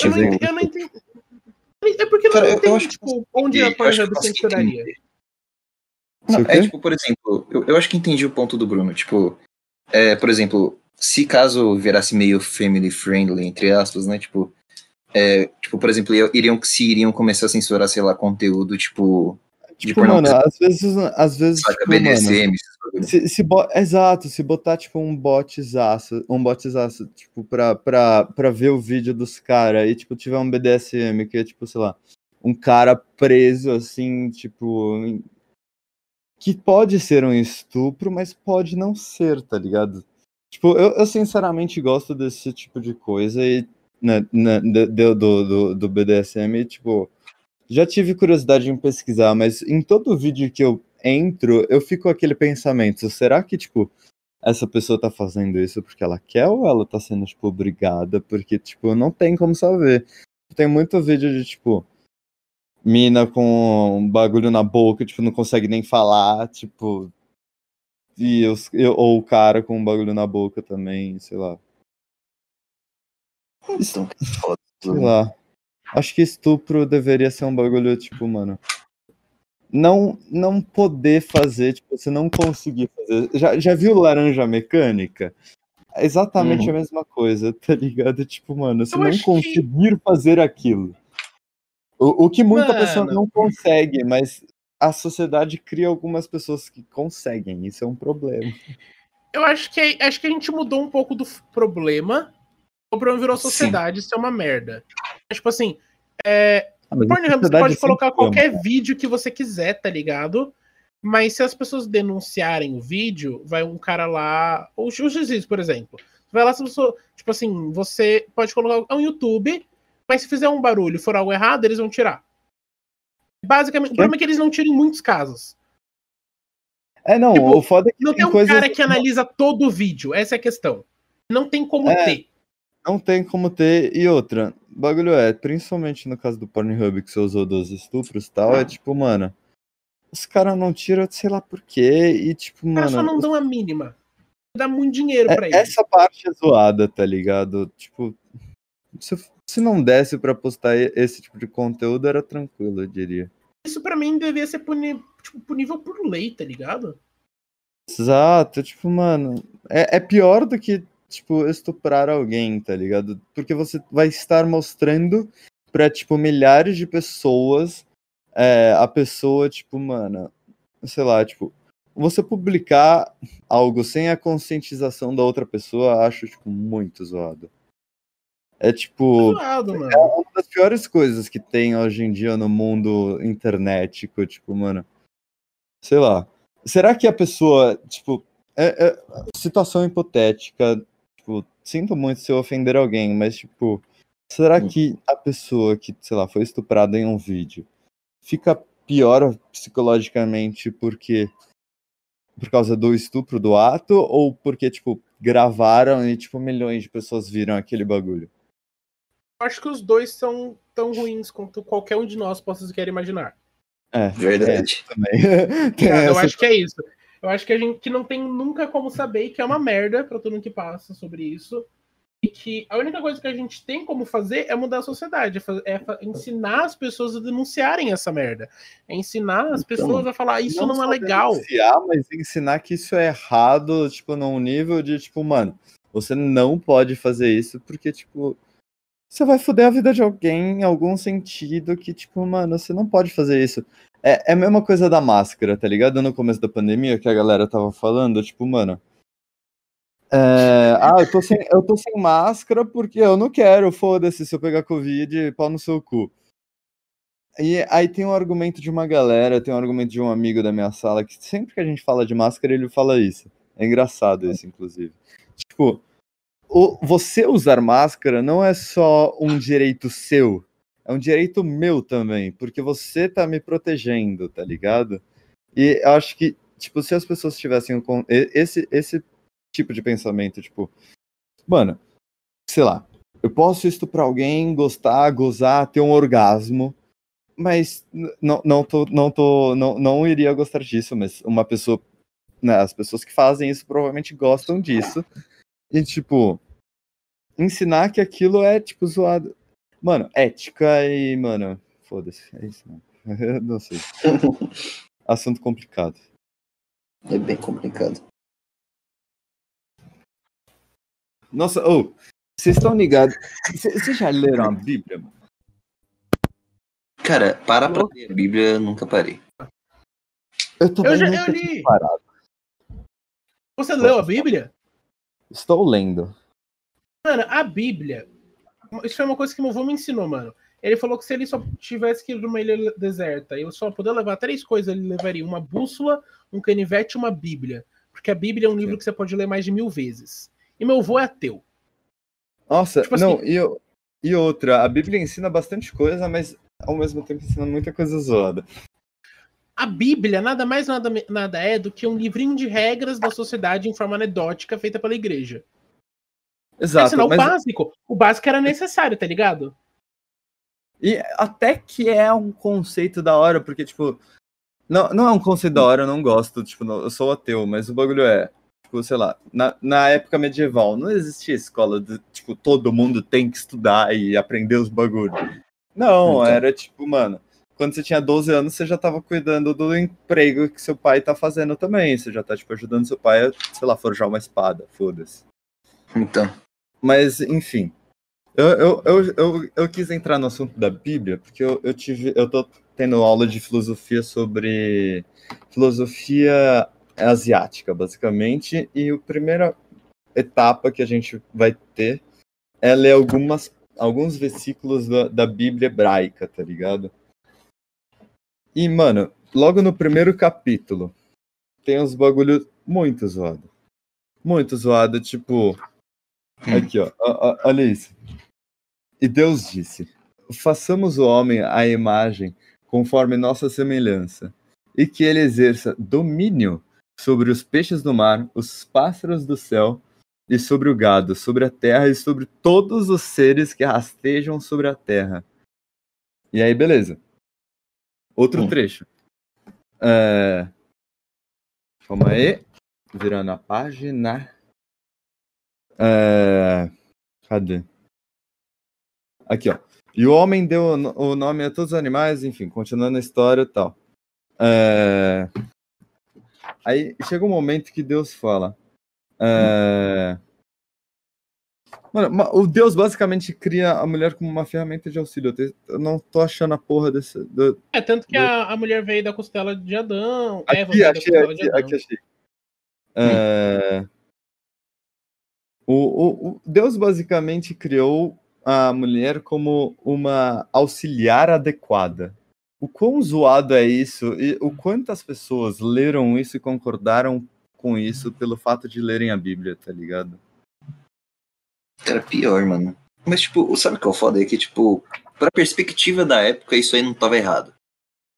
Eu não, Tipo, ent- eu não entendi. É porque eu Cara, não eu- eu entendo, acho que tipo, onde a eu consegui censuraria. Não, é tipo, por exemplo, eu, eu acho que entendi o ponto do Bruno. Tipo, é, por exemplo, se caso virasse meio family friendly, entre aspas, né? Tipo, é, tipo, por exemplo, iriam, se iriam começar a censurar, sei lá, conteúdo, tipo. Tipo, mano, às vezes, às vezes, tipo, BDSM, mano, se, se bo- exato, se botar, tipo, um botzaço, um botzaço, tipo, pra, pra, pra ver o vídeo dos caras e, tipo, tiver um BDSM que é, tipo, sei lá, um cara preso, assim, tipo, que pode ser um estupro, mas pode não ser, tá ligado? Tipo, eu, eu sinceramente gosto desse tipo de coisa e, né, né, do, do, do, BDSM, e, tipo, já tive curiosidade em pesquisar, mas em todo vídeo que eu entro, eu fico com aquele pensamento, será que, tipo, essa pessoa tá fazendo isso porque ela quer ou ela tá sendo, tipo, obrigada? Porque, tipo, não tem como saber. Tem muito vídeo de, tipo, mina com um bagulho na boca, tipo, não consegue nem falar, tipo, e os, eu- ou o cara com um bagulho na boca também, sei lá. Então, foda. Sei lá. Acho que estupro deveria ser um bagulho, tipo, mano. Não, não poder fazer, tipo, você não conseguir fazer. Já, já viu Laranja Mecânica? É exatamente Uhum. a mesma coisa, tá ligado? Tipo, mano, você Eu não acho que- conseguir fazer aquilo. O, o que muita pessoa Mano. não consegue, mas a sociedade cria algumas pessoas que conseguem. Isso é um problema. Eu acho que, acho que a gente mudou um pouco do problema. O problema virou a Sim. sociedade, isso é uma merda. Tipo assim, é, Ah, Pornhub, você sociedade pode sempre colocar ama. qualquer vídeo que você quiser, tá ligado? Mas se as pessoas denunciarem o vídeo, vai um cara lá. Ou o juiz, por exemplo. Vai lá, se pessoa. Tipo assim, você pode colocar. É um YouTube, mas se fizer um barulho e for algo errado, eles vão tirar. Basicamente, o problema é que eles não tiram em muitos casos. É, não, Tipo, o foda é que Não tem um coisas cara que analisa todo o vídeo, essa é a questão. Não tem como É. ter. Não tem como ter. E outra, o bagulho é, principalmente no caso do Pornhub que você usou dos estupros e tal, é tipo, mano, os caras não tiram, sei lá por quê, e tipo, Os caras só mano, não dão a mínima. Dá muito dinheiro é- pra eles. essa parte é zoada, tá ligado? Tipo, se, se não desse pra postar esse tipo de conteúdo, era tranquilo, eu diria. Isso pra mim devia ser puni... tipo, punível por lei, tá ligado? Exato, tipo, mano, é, é pior do que, tipo, estuprar alguém, tá ligado? Porque você vai estar mostrando pra, tipo, milhares de pessoas é, a pessoa, tipo, mano, sei lá, tipo, você publicar algo sem a conscientização da outra pessoa, acho, tipo, muito zoado. É tipo, Zoado, mano. uma das piores coisas que tem hoje em dia no mundo internetico, tipo, mano, sei lá. Será que a pessoa, tipo, é, é- situação hipotética, tipo, sinto muito se eu ofender alguém, mas, tipo, será Hum. que a pessoa que, sei lá, foi estuprada em um vídeo fica pior psicologicamente porque por causa do estupro do ato ou porque, tipo, gravaram e, tipo, milhões de pessoas viram aquele bagulho? Eu acho que os dois são tão ruins quanto qualquer um de nós possa sequer imaginar. É, Verdade. também. Tem Cara, eu acho que é isso. Eu acho que a gente que não tem nunca como saber que é uma merda pra todo mundo que passa sobre isso. E que a única coisa que a gente tem como fazer é mudar a sociedade, é, é ensinar as pessoas a denunciarem essa merda. É ensinar as Então, pessoas a falar isso não, só é legal. denunciar, mas ensinar que isso é errado, tipo, num nível de, tipo, mano, você não pode fazer isso porque, tipo, você vai foder a vida de alguém em algum sentido que, tipo, mano, você não pode fazer isso. É, é a mesma coisa da máscara, tá ligado? No começo da pandemia, que a galera tava falando, tipo, mano. é, ah, eu tô, sem, eu tô sem máscara porque eu não quero, foda-se, se eu pegar Covid, pau no seu cu. E aí tem um argumento de uma galera, tem um argumento de um amigo da minha sala, que sempre que a gente fala de máscara, ele fala isso. É engraçado isso, inclusive. Tipo, o, você usar máscara não é só um direito seu, é um direito meu também, porque você tá me protegendo, tá ligado? E eu acho que, tipo, se as pessoas tivessem um esse, esse tipo de pensamento, tipo, mano, sei lá, eu posso estuprar alguém, gostar, gozar, ter um orgasmo, mas não, não, tô, não, tô, não, não iria gostar disso, mas uma pessoa, né, as pessoas que fazem isso provavelmente gostam disso, e, tipo, ensinar que aquilo é, tipo, zoado. Mano, ética e, mano, foda-se, é isso, mano. Eu não sei. Assunto complicado. É bem complicado. Nossa, ou, Vocês estão ligados? Vocês já leram a Bíblia? mano? Cara, para pra ler a Bíblia, eu nunca parei. Eu também Eu já- nunca eu li. parado. Você leu a Bíblia? Estou lendo. Mano, a Bíblia. Isso foi uma coisa que meu avô me ensinou, mano. Ele falou que se ele só tivesse que ir numa ilha deserta, eu só poder levar três coisas, ele levaria uma bússola, um canivete e uma Bíblia. Porque a Bíblia é um livro que você pode ler mais de mil vezes. E meu avô é ateu. Nossa, Tipo não, assim- e, eu- e outra, a Bíblia ensina bastante coisa, mas ao mesmo tempo ensina muita coisa zoada. A Bíblia nada mais nada, nada é do que um livrinho de regras da sociedade em forma anedótica feita pela igreja. Exato, ensinar o mas básico. O básico era necessário, tá ligado? e até que é um conceito da hora, porque, tipo, não, não é um conceito da hora, eu não gosto, tipo, não- eu sou ateu, mas o bagulho é, tipo, sei lá, na, na época medieval não existia escola de, tipo, todo mundo tem que estudar e aprender os bagulhos. Não, Então. era tipo, mano, quando você tinha 12 anos, você já tava cuidando do emprego que seu pai tá fazendo também, você já tá, tipo, ajudando seu pai a, sei lá, forjar uma espada, foda-se. Então, Mas, enfim. Eu, eu, eu, eu, eu quis entrar no assunto da Bíblia, porque eu, eu tive. Eu tô tendo aula de filosofia sobre filosofia asiática, basicamente, e a primeira etapa que a gente vai ter é ler algumas, alguns versículos da, da Bíblia hebraica, tá ligado? E, mano, logo no primeiro capítulo, tem uns bagulho muito zoado. Muito zoado, tipo. Aqui, ó. ó, ó, Olha isso. E Deus disse: Façamos o homem à imagem conforme nossa semelhança, e que ele exerça domínio sobre os peixes do mar, os pássaros do céu, e sobre o gado, sobre a terra e sobre todos os seres que rastejam sobre a terra. E aí, beleza. Outro Hum. trecho. É... Calma aí. Virando a página. É... Cadê? Aqui, ó. E o homem deu o no- o nome a todos os animais, enfim, continuando a história e tal. É... Aí chega um momento que Deus fala. é, Mano, ma- o Deus basicamente cria a mulher como uma ferramenta de auxílio. Eu não tô achando a porra desse. do- É, tanto que a, a mulher veio da costela de Adão. Eva Aqui, veio da achei, costela de aqui, Adão. aqui achei. É, O, o- o Deus basicamente criou a mulher como uma auxiliar adequada. O quão zoado é isso e o quantas pessoas leram isso e concordaram com isso pelo fato de lerem a Bíblia, tá ligado? Era pior, mano. Mas, tipo, sabe o que é o foda? É que, tipo, pra perspectiva da época, isso aí não tava errado.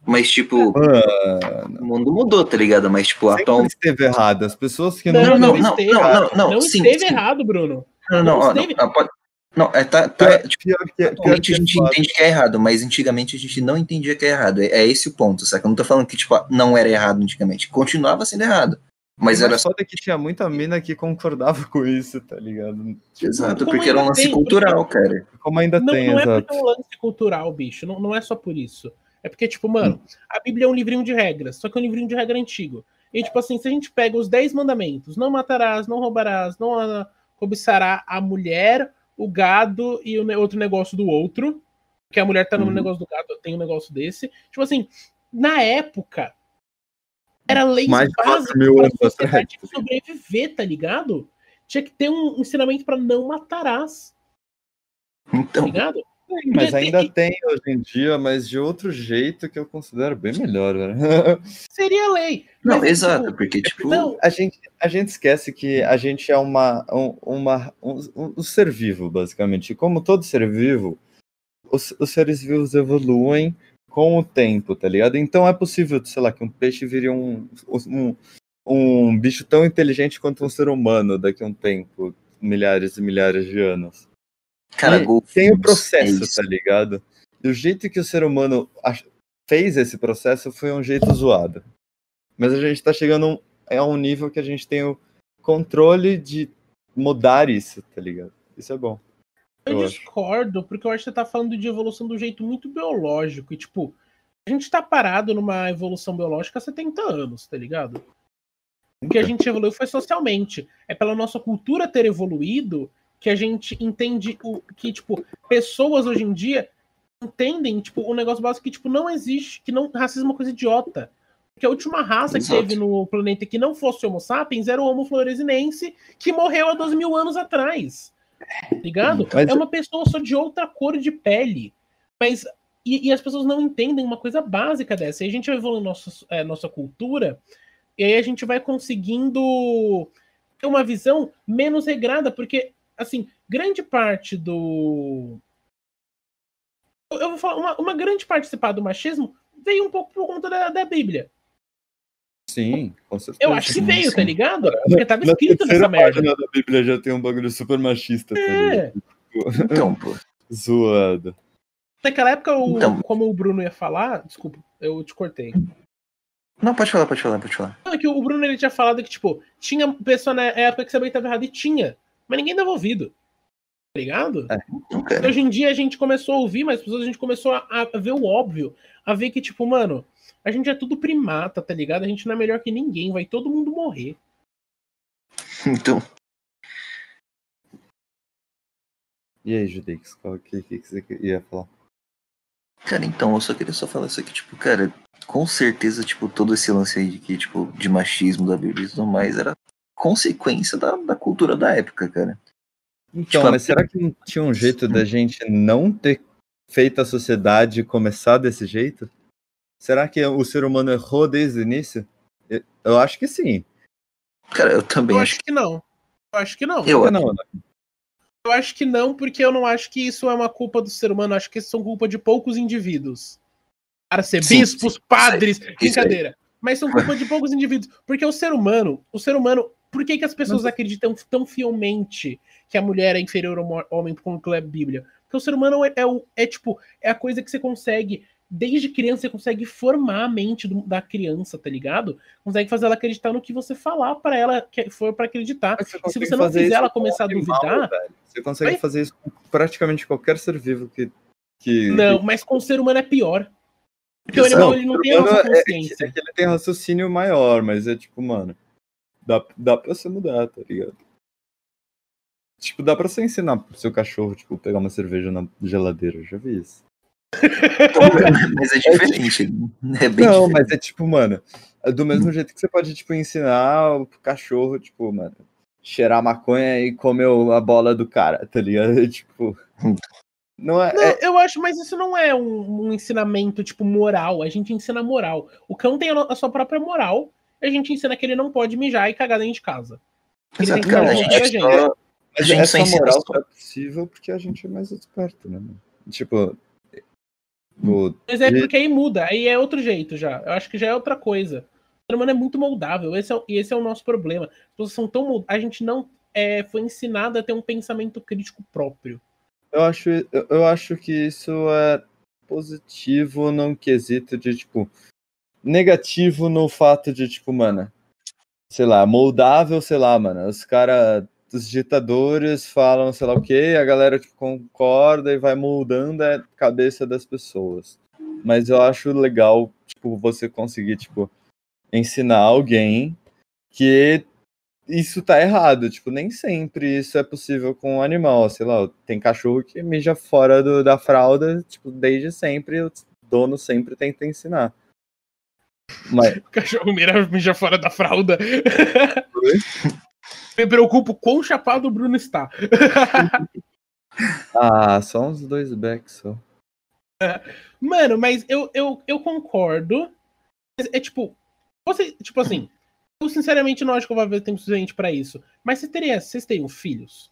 Mas, tipo, Mano, o mundo mudou, tá ligado? Mas, tipo, sempre atualmente. esteve errado. As pessoas que Não, não. não, não, não, esteve, não, cara. não, Não sim, esteve sim. errado, Bruno. Não, não, não esteve- não, pode- não, é, tá, tá, Pior, tipo, pior que, pior atualmente que a gente é fato. entende que é errado, mas antigamente a gente não entendia que é errado. É, é esse o ponto, saca? Eu não tô falando que, tipo, não era errado antigamente. Continuava sendo errado. Mas era só. foda que tinha muita mina que concordava com isso, tá ligado? Exato, Como porque era um lance tem, cultural, cara. Como ainda Não, tem, não é exato. porque é um lance cultural, bicho. Não, não é só por isso. É porque, tipo, mano, Hum. a Bíblia é um livrinho de regras, só que é um livrinho de regra antigo. E, tipo assim, se a gente pega os 10 mandamentos, não matarás, não roubarás, não ah, cobiçará a mulher, o gado e o ne- outro negócio do outro, que a mulher tá no Uhum. negócio do gado, tem um negócio desse. Tipo assim, na época, era leis Mais de quatro básicas mil anos atrás. sociedade sobreviver, tá ligado? Tinha que ter um ensinamento pra não matarás, tá Então, ligado? Mas Porque ainda tem- tem hoje em dia, mas de outro jeito que eu considero bem melhor, velho. Seria lei. não, Mas, exato, tipo, porque, tipo. Não, A gente, a gente esquece que a gente é uma, um, uma, um, um ser vivo, basicamente. E como todo ser vivo, os, os seres vivos evoluem com o tempo, tá ligado? Então é possível, sei lá, que um peixe vire um, um, um bicho tão inteligente quanto um ser humano daqui a um tempo, milhares e milhares de anos. Cara, golfinhos, tem o é processo, isso. tá ligado? E o jeito que o ser humano fez esse processo foi um jeito zoado. Mas a gente tá chegando a um nível que a gente tem o controle de mudar isso, tá ligado? Isso é bom. Eu, eu acho. discordo, porque eu acho que você tá falando de evolução do jeito muito biológico. E, tipo, a gente tá parado numa evolução biológica há 70 anos, tá ligado? O que a gente evoluiu foi socialmente. É pela nossa cultura ter evoluído que a gente entende o que, tipo, pessoas hoje em dia entendem, tipo, o um negócio básico que, tipo, não existe, que não racismo é uma coisa idiota. Porque a última raça Exato. que teve no planeta que não fosse Homo sapiens era o Homo floresinense, que morreu há 12 mil anos atrás. Ligado? Mas... É uma pessoa só de outra cor de pele. Mas. E, e, as pessoas não entendem uma coisa básica dessa. E a gente vai evoluindo nossa, é, nossa cultura, e aí a gente vai conseguindo ter uma visão menos regrada, porque, assim, grande parte do. Eu vou falar, uma, uma grande parte do machismo veio um pouco por conta da, da Bíblia. Sim, com certeza. Eu acho que veio, sim. tá ligado? Porque tava escrito nessa merda. da Bíblia já tem um bagulho super machista. É. Então, pô. Zoado. Naquela época, o, então... como o Bruno ia falar, desculpa, eu te cortei. Não, pode falar, pode falar, pode falar. Não, é que o Bruno ele tinha falado que, tipo, tinha pessoa na época que sabia que estava errado e tinha, mas ninguém dava ouvido. Tá ligado? É, hoje em dia a gente começou a ouvir, mas a gente começou a, a ver o óbvio, a ver que, tipo, mano, a gente é tudo primata, tá ligado? A gente não é melhor que ninguém, vai todo mundo morrer. Então. E aí, Judeix, o que, que, que você ia falar? Cara, então, eu só queria só falar isso aqui, tipo, cara, com certeza, tipo, todo esse lance aí de que, tipo, de machismo da Bíblia e tudo mais era consequência da, da cultura da época, cara. Então, tipo, mas a... será que não tinha um jeito da gente não ter feito a sociedade começar desse jeito? Será que o ser humano errou desde o início? Eu acho que sim. Cara, eu também eu acho que não. Eu acho que não. Eu, não, eu acho que não, porque eu não acho que isso é uma culpa do ser humano, eu acho que isso são culpa de poucos indivíduos. Arcebispos, sim, sim. padres, isso brincadeira. Isso Mas são culpa de poucos indivíduos. Porque o ser humano, o ser humano, por que, que as pessoas Mas... acreditam tão fielmente que a mulher é inferior ao homem com a Bíblia? Porque o ser humano é, é, é, tipo, é a coisa que você consegue desde criança você consegue formar a mente do, da criança, tá ligado? Consegue fazer ela acreditar no que você falar para ela que for para acreditar. Você se você não fizer ela começar a duvidar, você consegue vai... fazer isso com praticamente qualquer ser vivo que, que Não, mas com o ser humano é pior. Porque Exato. o animal ele não tem essa consciência. É, é que ele tem raciocínio maior, mas é tipo, mano, dá, dá pra você mudar, tá ligado? Tipo, dá pra você ensinar pro seu cachorro, tipo, pegar uma cerveja na geladeira, eu já vi isso. mas é diferente. É bem não, diferente. mas é tipo, mano, é do mesmo jeito que você pode, tipo, ensinar o cachorro, tipo, mano, cheirar maconha e comer a bola do cara, tá ligado? Tipo. Não é, não, é... Eu acho, mas isso não é um, um, ensinamento, tipo, moral. A gente ensina moral. O cão tem a, a, sua própria moral. E a gente ensina que ele não pode mijar e cagar dentro de casa. Exato, cara, a gente, a gente. Só, mas essa moral só é possível porque a gente é mais esperto, né? Tipo, mas é porque aí muda, aí é outro jeito já. Eu acho que já é outra coisa. O ser humano é muito moldável, esse é, e esse é o nosso problema. As pessoas são tão moldáveis. A gente não é, foi ensinado a ter um pensamento crítico próprio. Eu acho, eu acho que isso é positivo num quesito de, tipo, negativo no fato de, tipo, mano, sei lá, moldável, sei lá, mano, os caras os ditadores falam sei lá o que, a galera tipo, concorda e vai moldando a cabeça das pessoas. Mas eu acho legal, tipo, você conseguir, tipo, ensinar alguém que isso tá errado. Tipo, nem sempre isso é possível com um animal. Sei lá, tem cachorro que mija fora do, da fralda, tipo, desde sempre, o dono sempre tenta ensinar. Mas... O cachorro mija fora da fralda. Me preocupo quão chapado o Bruno está. ah, só uns dois backs só. Mano, mas eu, eu, eu concordo. É tipo, você, tipo assim, eu sinceramente não acho que eu vou ver tempo suficiente pra isso. Mas você teria, vocês teriam filhos?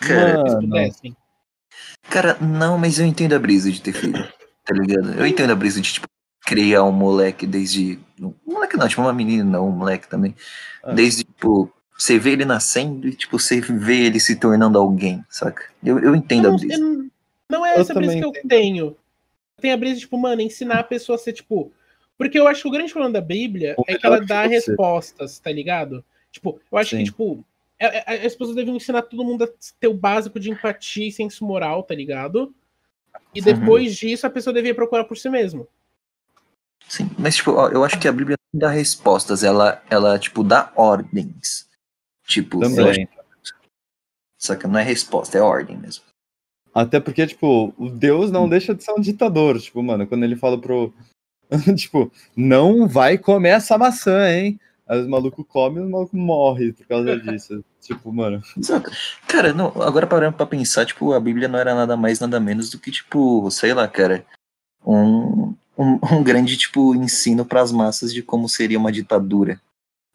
Cara, se pudessem. Cara, não, mas eu entendo a brisa de ter filho, tá ligado? Eu entendo a brisa de, tipo, criar um moleque desde. Um moleque não, tipo uma menina, não, um moleque também. Ah. Desde, tipo, você vê ele nascendo e, tipo, você vê ele se tornando alguém, saca? Eu, eu entendo não, a brisa. Eu, não é essa brisa que eu entendo. tenho. Tem a brisa, tipo, mano, ensinar a pessoa a ser, tipo. Porque eu acho que o grande problema da Bíblia o é que ela dá respostas, tá ligado? Tipo, eu acho Sim. que, tipo, é, é, as pessoas devem ensinar todo mundo a ter o básico de empatia e senso moral, tá ligado? E depois uhum. disso a pessoa devia procurar por si mesmo. Sim, mas tipo, eu acho que a Bíblia não dá respostas, ela, ela tipo, dá ordens. Tipo, Também. Saca? Não é resposta, é ordem mesmo. Até porque, tipo, o Deus não deixa de ser um ditador. Tipo, mano, quando ele fala pro. tipo, não vai comer essa maçã, hein? Aí os malucos comem e os malucos morrem por causa disso. tipo, mano. Exato. Cara, não, agora parando pra pensar, tipo, a Bíblia não era nada mais, nada menos do que, tipo, sei lá, cara, um, um, um grande, tipo, ensino pras massas de como seria uma ditadura.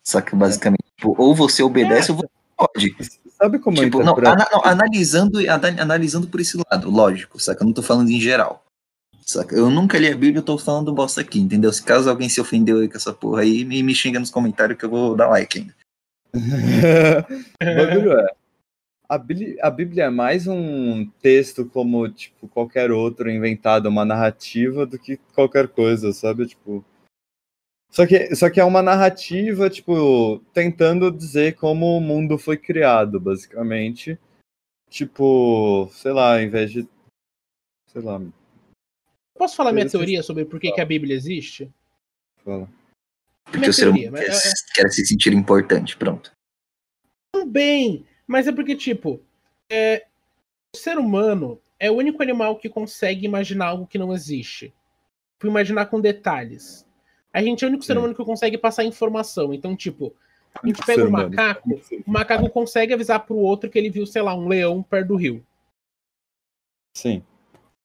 Saca, basicamente. Tipo, ou você obedece É. ou você pode. Sabe como Tipo, não, interpreto? ana- não, analisando, ana- analisando por esse lado, lógico, saca? Eu não tô falando em geral. Saca? Eu nunca li a Bíblia, eu tô falando bosta aqui, entendeu? Se caso alguém se ofendeu aí com essa porra aí, me, me xinga nos comentários que eu vou dar like ainda. bagulho é. A Bíblia, a Bíblia é mais um texto como, tipo, qualquer outro inventado, uma narrativa, do que qualquer coisa, sabe? Tipo. Só que, só que é uma narrativa, tipo, tentando dizer como o mundo foi criado, basicamente. Tipo, sei lá, ao invés de. Sei lá, Posso falar minha teoria sobre por que, que a Bíblia existe? fala. Porque Minha o ser humano quer, é- quer se sentir importante, pronto. Também, mas é porque, tipo, é, o ser humano é o único animal que consegue imaginar algo que não existe. Por imaginar com detalhes. A gente é o único ser humano que consegue passar informação. Então, tipo, a gente pega um humano. macaco, o macaco consegue avisar pro outro que ele viu, sei lá, um leão perto do rio. Sim.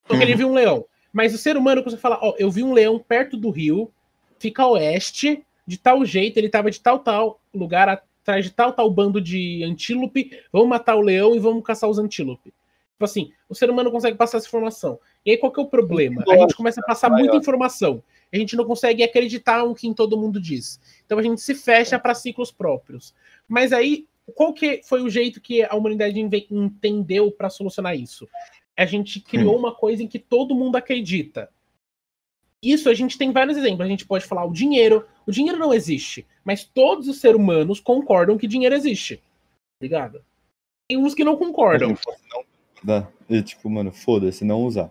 Ele viu um leão. Mas o ser humano consegue falar, ó, eu vi um leão perto do rio, fica a oeste, de tal jeito, ele tava de tal, tal lugar, atrás de tal, tal bando de antílope, vamos matar o leão e vamos caçar os antílope. Tipo assim, o ser humano consegue passar essa informação. E aí qual que é o problema? A gente começa a passar muita informação. A gente não consegue acreditar no que todo mundo diz. Então a gente se fecha para ciclos próprios. Mas aí, qual que foi o jeito que a humanidade entendeu para solucionar isso? A gente criou uma coisa em que todo mundo acredita. Isso a gente tem vários exemplos. A gente pode falar o dinheiro. O dinheiro não existe, mas todos os seres humanos concordam que dinheiro existe. Ligado? Tem uns que não concordam. Não dá. E, tipo, mano, foda-se, não usar.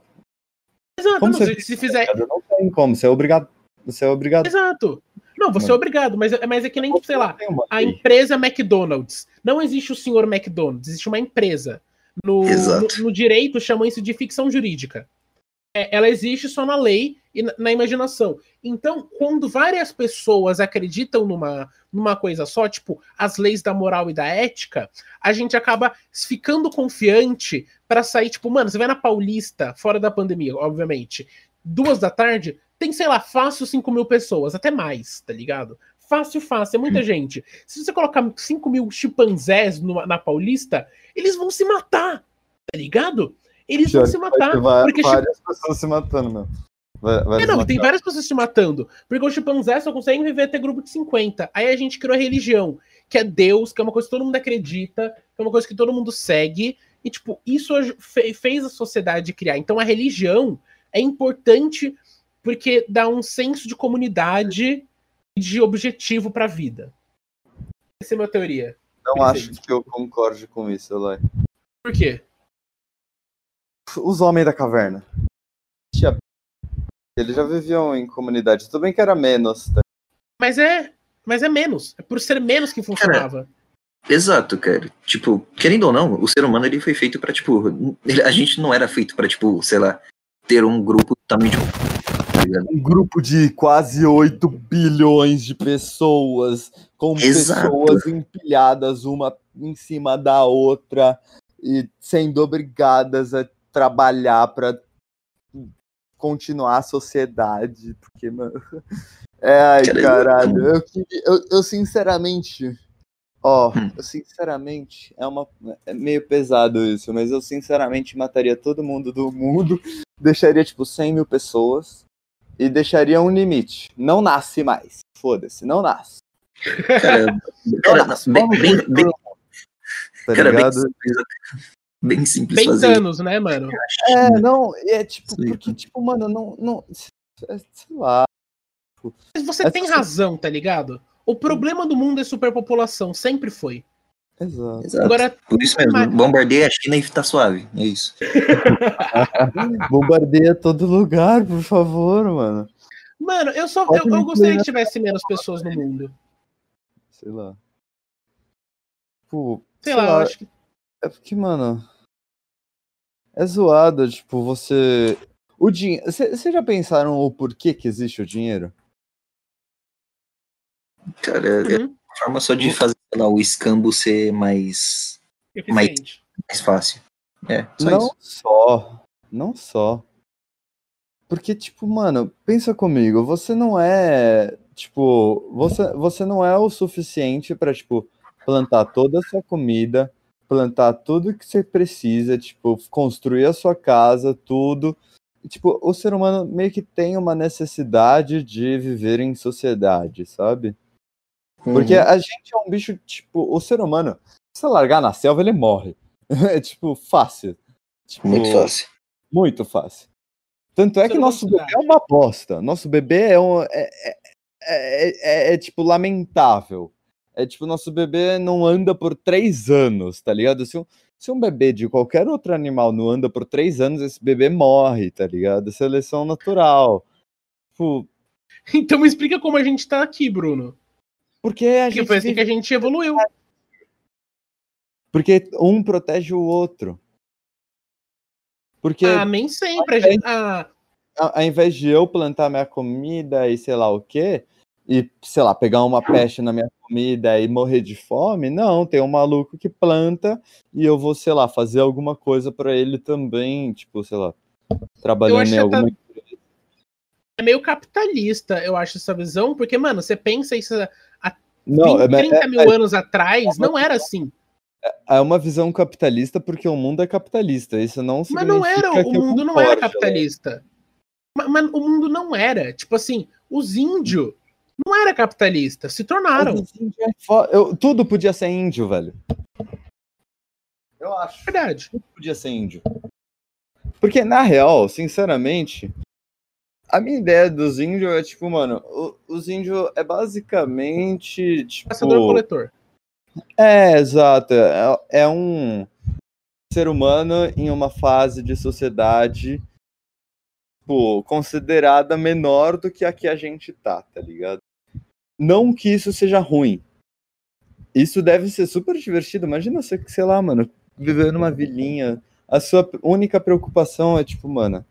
Exato. Como não, você se, se fizer. Não tem como, você é obrigado. Você é obrigado. Exato. Não, você é Mano. obrigado, mas, é- mas é que nem, sei lá, a empresa McDonald's. Não existe o senhor McDonald's, existe uma empresa. No, Exato. no, no direito chamam isso de ficção jurídica. É, ela existe só na lei e na, na imaginação. Então, quando várias pessoas acreditam numa, numa coisa só, tipo as leis da moral e da ética, a gente acaba ficando confiante para sair, tipo, mano, você vai na Paulista, fora da pandemia, obviamente, duas da tarde, tem, sei lá, fácil 5 mil pessoas, até mais, tá ligado? Fácil, fácil, é muita gente. Se você colocar 5 mil chimpanzés numa- na Paulista, eles vão se matar, tá ligado? Eles vão Pior se que vai matar. Porque várias pessoas se matando, meu. Vai, vai é, não, se tem várias pessoas se matando. Porque os chimpanzés só conseguem viver até grupo de 50. Aí a gente criou a religião, que é Deus, que é uma coisa que todo mundo acredita, que é uma coisa que todo mundo segue. E, tipo, isso fez a sociedade criar. Então a religião é importante porque dá um senso de comunidade e de objetivo pra vida. Essa é a minha teoria. Não acho que eu concorde com isso, Eloy. Por quê? Os homens da caverna. Eles já viviam em comunidade. Tudo bem que era menos, tá? Mas é. Mas é menos. É por ser menos que funcionava. Exato, cara. Tipo, querendo ou não, o ser humano ele foi feito pra, tipo, ele- a gente não era feito pra, tipo, sei lá, ter um grupo também de? Um grupo de quase 8 bilhões de pessoas, com Exato. pessoas empilhadas uma em cima da outra e sendo obrigadas a trabalhar para continuar a sociedade. Porque, mano. É, ai, Cara, caralho. Eu, eu, eu sinceramente. Ó, Hum. eu sinceramente. É, uma, é meio pesado isso, mas eu sinceramente mataria todo mundo do mundo. Deixaria, tipo, 100 mil pessoas. E deixaria um limite. Não nasce mais. Foda-se, não nasce. Cara, cara Nossa, bem, bem, bem, Tá cara, bem bem simples Bem fazer anos, né, mano? É, não, é tipo, Sim. porque, tipo, mano, não. não é, sei lá. Mas você Essa tem razão, tá ligado? O problema do mundo é superpopulação, sempre foi. Exato. Exato. Agora, Por isso mesmo, Mas- bombardeia a China e tá suave. É isso. Bombardeia todo lugar, por favor, mano. mano, eu só Pode eu, eu gostaria que tivesse menos pessoas no mundo. Sei lá. Tipo, Sei, lá, eu acho que É porque, mano. É zoado, tipo, você. O dinheiro. Vocês já pensaram o porquê que existe o dinheiro? Cara, é Uhum. uma forma só de fazer lá, o escambo ser mais, Eficiente. mais fácil. É, só não isso. só. Não só. Porque, tipo, mano, pensa comigo, você não é. Tipo, você, você não é o suficiente pra, tipo, plantar toda a sua comida, plantar tudo que você precisa, tipo, construir a sua casa, tudo. E, tipo, o ser humano meio que tem uma necessidade de viver em sociedade, sabe? Porque Uhum. a gente é um bicho, tipo, o ser humano, se você largar na selva, ele morre. É, tipo, fácil. Tipo, Muito fácil. Muito fácil. Tanto é que nosso bebê é uma bosta. Nosso bebê é, um, é, é, é, é- é, tipo, lamentável. É tipo, nosso bebê não anda por três anos, tá ligado? Se um, se um bebê de qualquer outro animal não anda por três anos, esse bebê morre, tá ligado? Seleção natural. Tipo, Então me explica como a gente tá aqui, Bruno. porque a Porque gente foi assim vive que a gente evoluiu. Porque um protege o outro. Porque Ah, nem sempre. A gente... Ah, a- ao invés de eu plantar minha comida e sei lá o quê, e, sei lá, pegar uma peste na minha comida e morrer de fome, não, tem um maluco que planta e eu vou, sei lá, fazer alguma coisa pra ele também, tipo, sei lá, trabalhando em que alguma. é meio capitalista, eu acho, essa visão. Porque, mano, você pensa isso há Não, 20, é, 30 é- mil anos atrás, não era assim. é uma visão capitalista porque o mundo é capitalista. Isso não Mas não era, o mundo não era concorde, capitalista. Mas, mas o mundo não era. Tipo assim, os índios não era capitalista, se tornaram. É eu- tudo podia ser índio, velho. Eu acho. Verdade. podia ser índio. Porque, na real, sinceramente, a minha ideia dos índios é tipo, mano, o- os índios é basicamente. Tipo, Caçador-coletor. é, exato. É, é um ser humano em uma fase de sociedade tipo, considerada menor do que a que a gente tá, tá ligado? Não que isso seja ruim. Isso deve ser super divertido. Imagina você, sei lá, mano, viver numa vilinha. A sua única preocupação é, tipo, mano,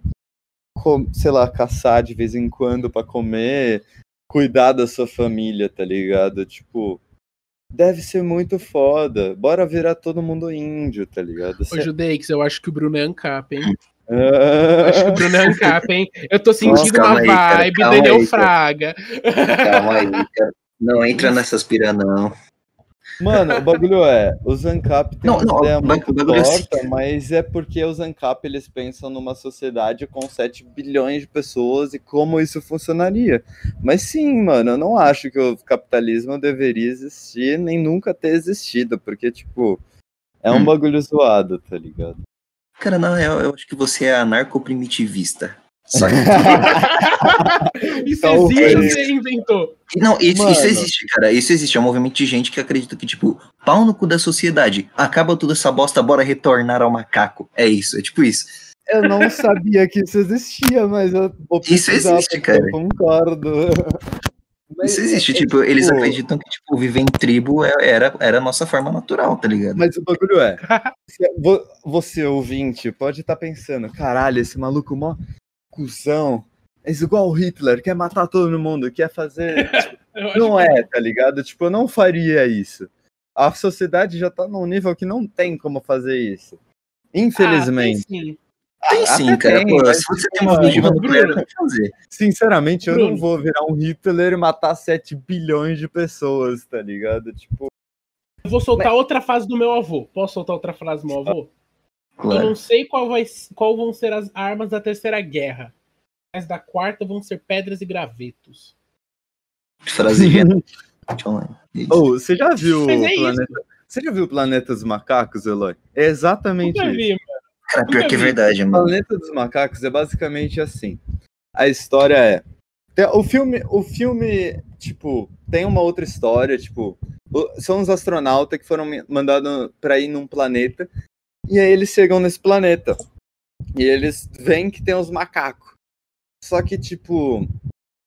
com- sei lá, caçar de vez em quando pra comer, cuidar da sua família, tá ligado? Tipo, deve ser muito foda. Bora virar todo mundo índio, tá ligado? Ô, Cê- Judeix, eu acho que o Bruno é ANCAP, hein? Ah, Eu acho que o Bruno é ANCAP, hein? Eu tô sentindo calma uma aí, cara, vibe calma Daniel aí, cara. Fraga. Calma aí, cara. Não entra nessas pira, não. Mano, o bagulho é, os ANCAP tem Não, uma não, ideia muito é assim. torta, mas é porque os ANCAP eles pensam numa sociedade com 7 bilhões de pessoas e como isso funcionaria. Mas sim, mano, eu não acho que o capitalismo deveria existir, nem nunca ter existido, porque, tipo, é um Hum. bagulho zoado, tá ligado? Cara, na real, eu acho que você é anarcoprimitivista. Só que- Isso Talvez. existe ou você inventou? Não, isso, Mano. isso existe, cara. Isso existe. É um movimento de gente que acredita que, tipo, pau no cu da sociedade. Acaba toda essa bosta, bora retornar ao macaco. É isso, é tipo isso. Eu não sabia que isso existia, mas eu vou Isso existe, porque eu cara. concordo. Mas Isso existe. é- é tipo, eles tipo- acreditam que, tipo, viver em tribo é- era, era a nossa forma natural, tá ligado? Mas o bagulho é. vo- Você, ouvinte, pode estar pensando: caralho, esse maluco mó cuzão. É igual o Hitler, quer matar todo mundo, quer fazer. Acho Não é, tá ligado? Tipo, eu não faria isso. A sociedade já tá num nível que não tem como fazer isso. Infelizmente. Ah, sim. Tem até sim, cara. tem, Pô, mas, se você tipo, tem uma ogiva nuclear, tem que fazer. Sinceramente, eu não Bruno. vou virar um Hitler e matar 7 bilhões de pessoas, tá ligado? Tipo, Eu vou soltar outra frase do meu avô. Posso soltar outra frase do meu avô? Eu Claro. não sei qual, vai, qual vão ser as armas da terceira guerra, mas da quarta vão ser pedras e gravetos. Frase. Isso. Ô, você já viu Mas o é planeta... Você já viu o Planeta dos Macacos, Eloy? É exatamente Nunca isso. vi, mano. Cara, pior que é verdade, O mano. Planeta dos Macacos é basicamente assim. A história é. O filme, o filme, tipo, tem uma outra história, tipo, o- são os astronautas que foram mandados para ir num planeta, e aí eles chegam nesse planeta. E eles veem que tem os macacos. Só que, tipo,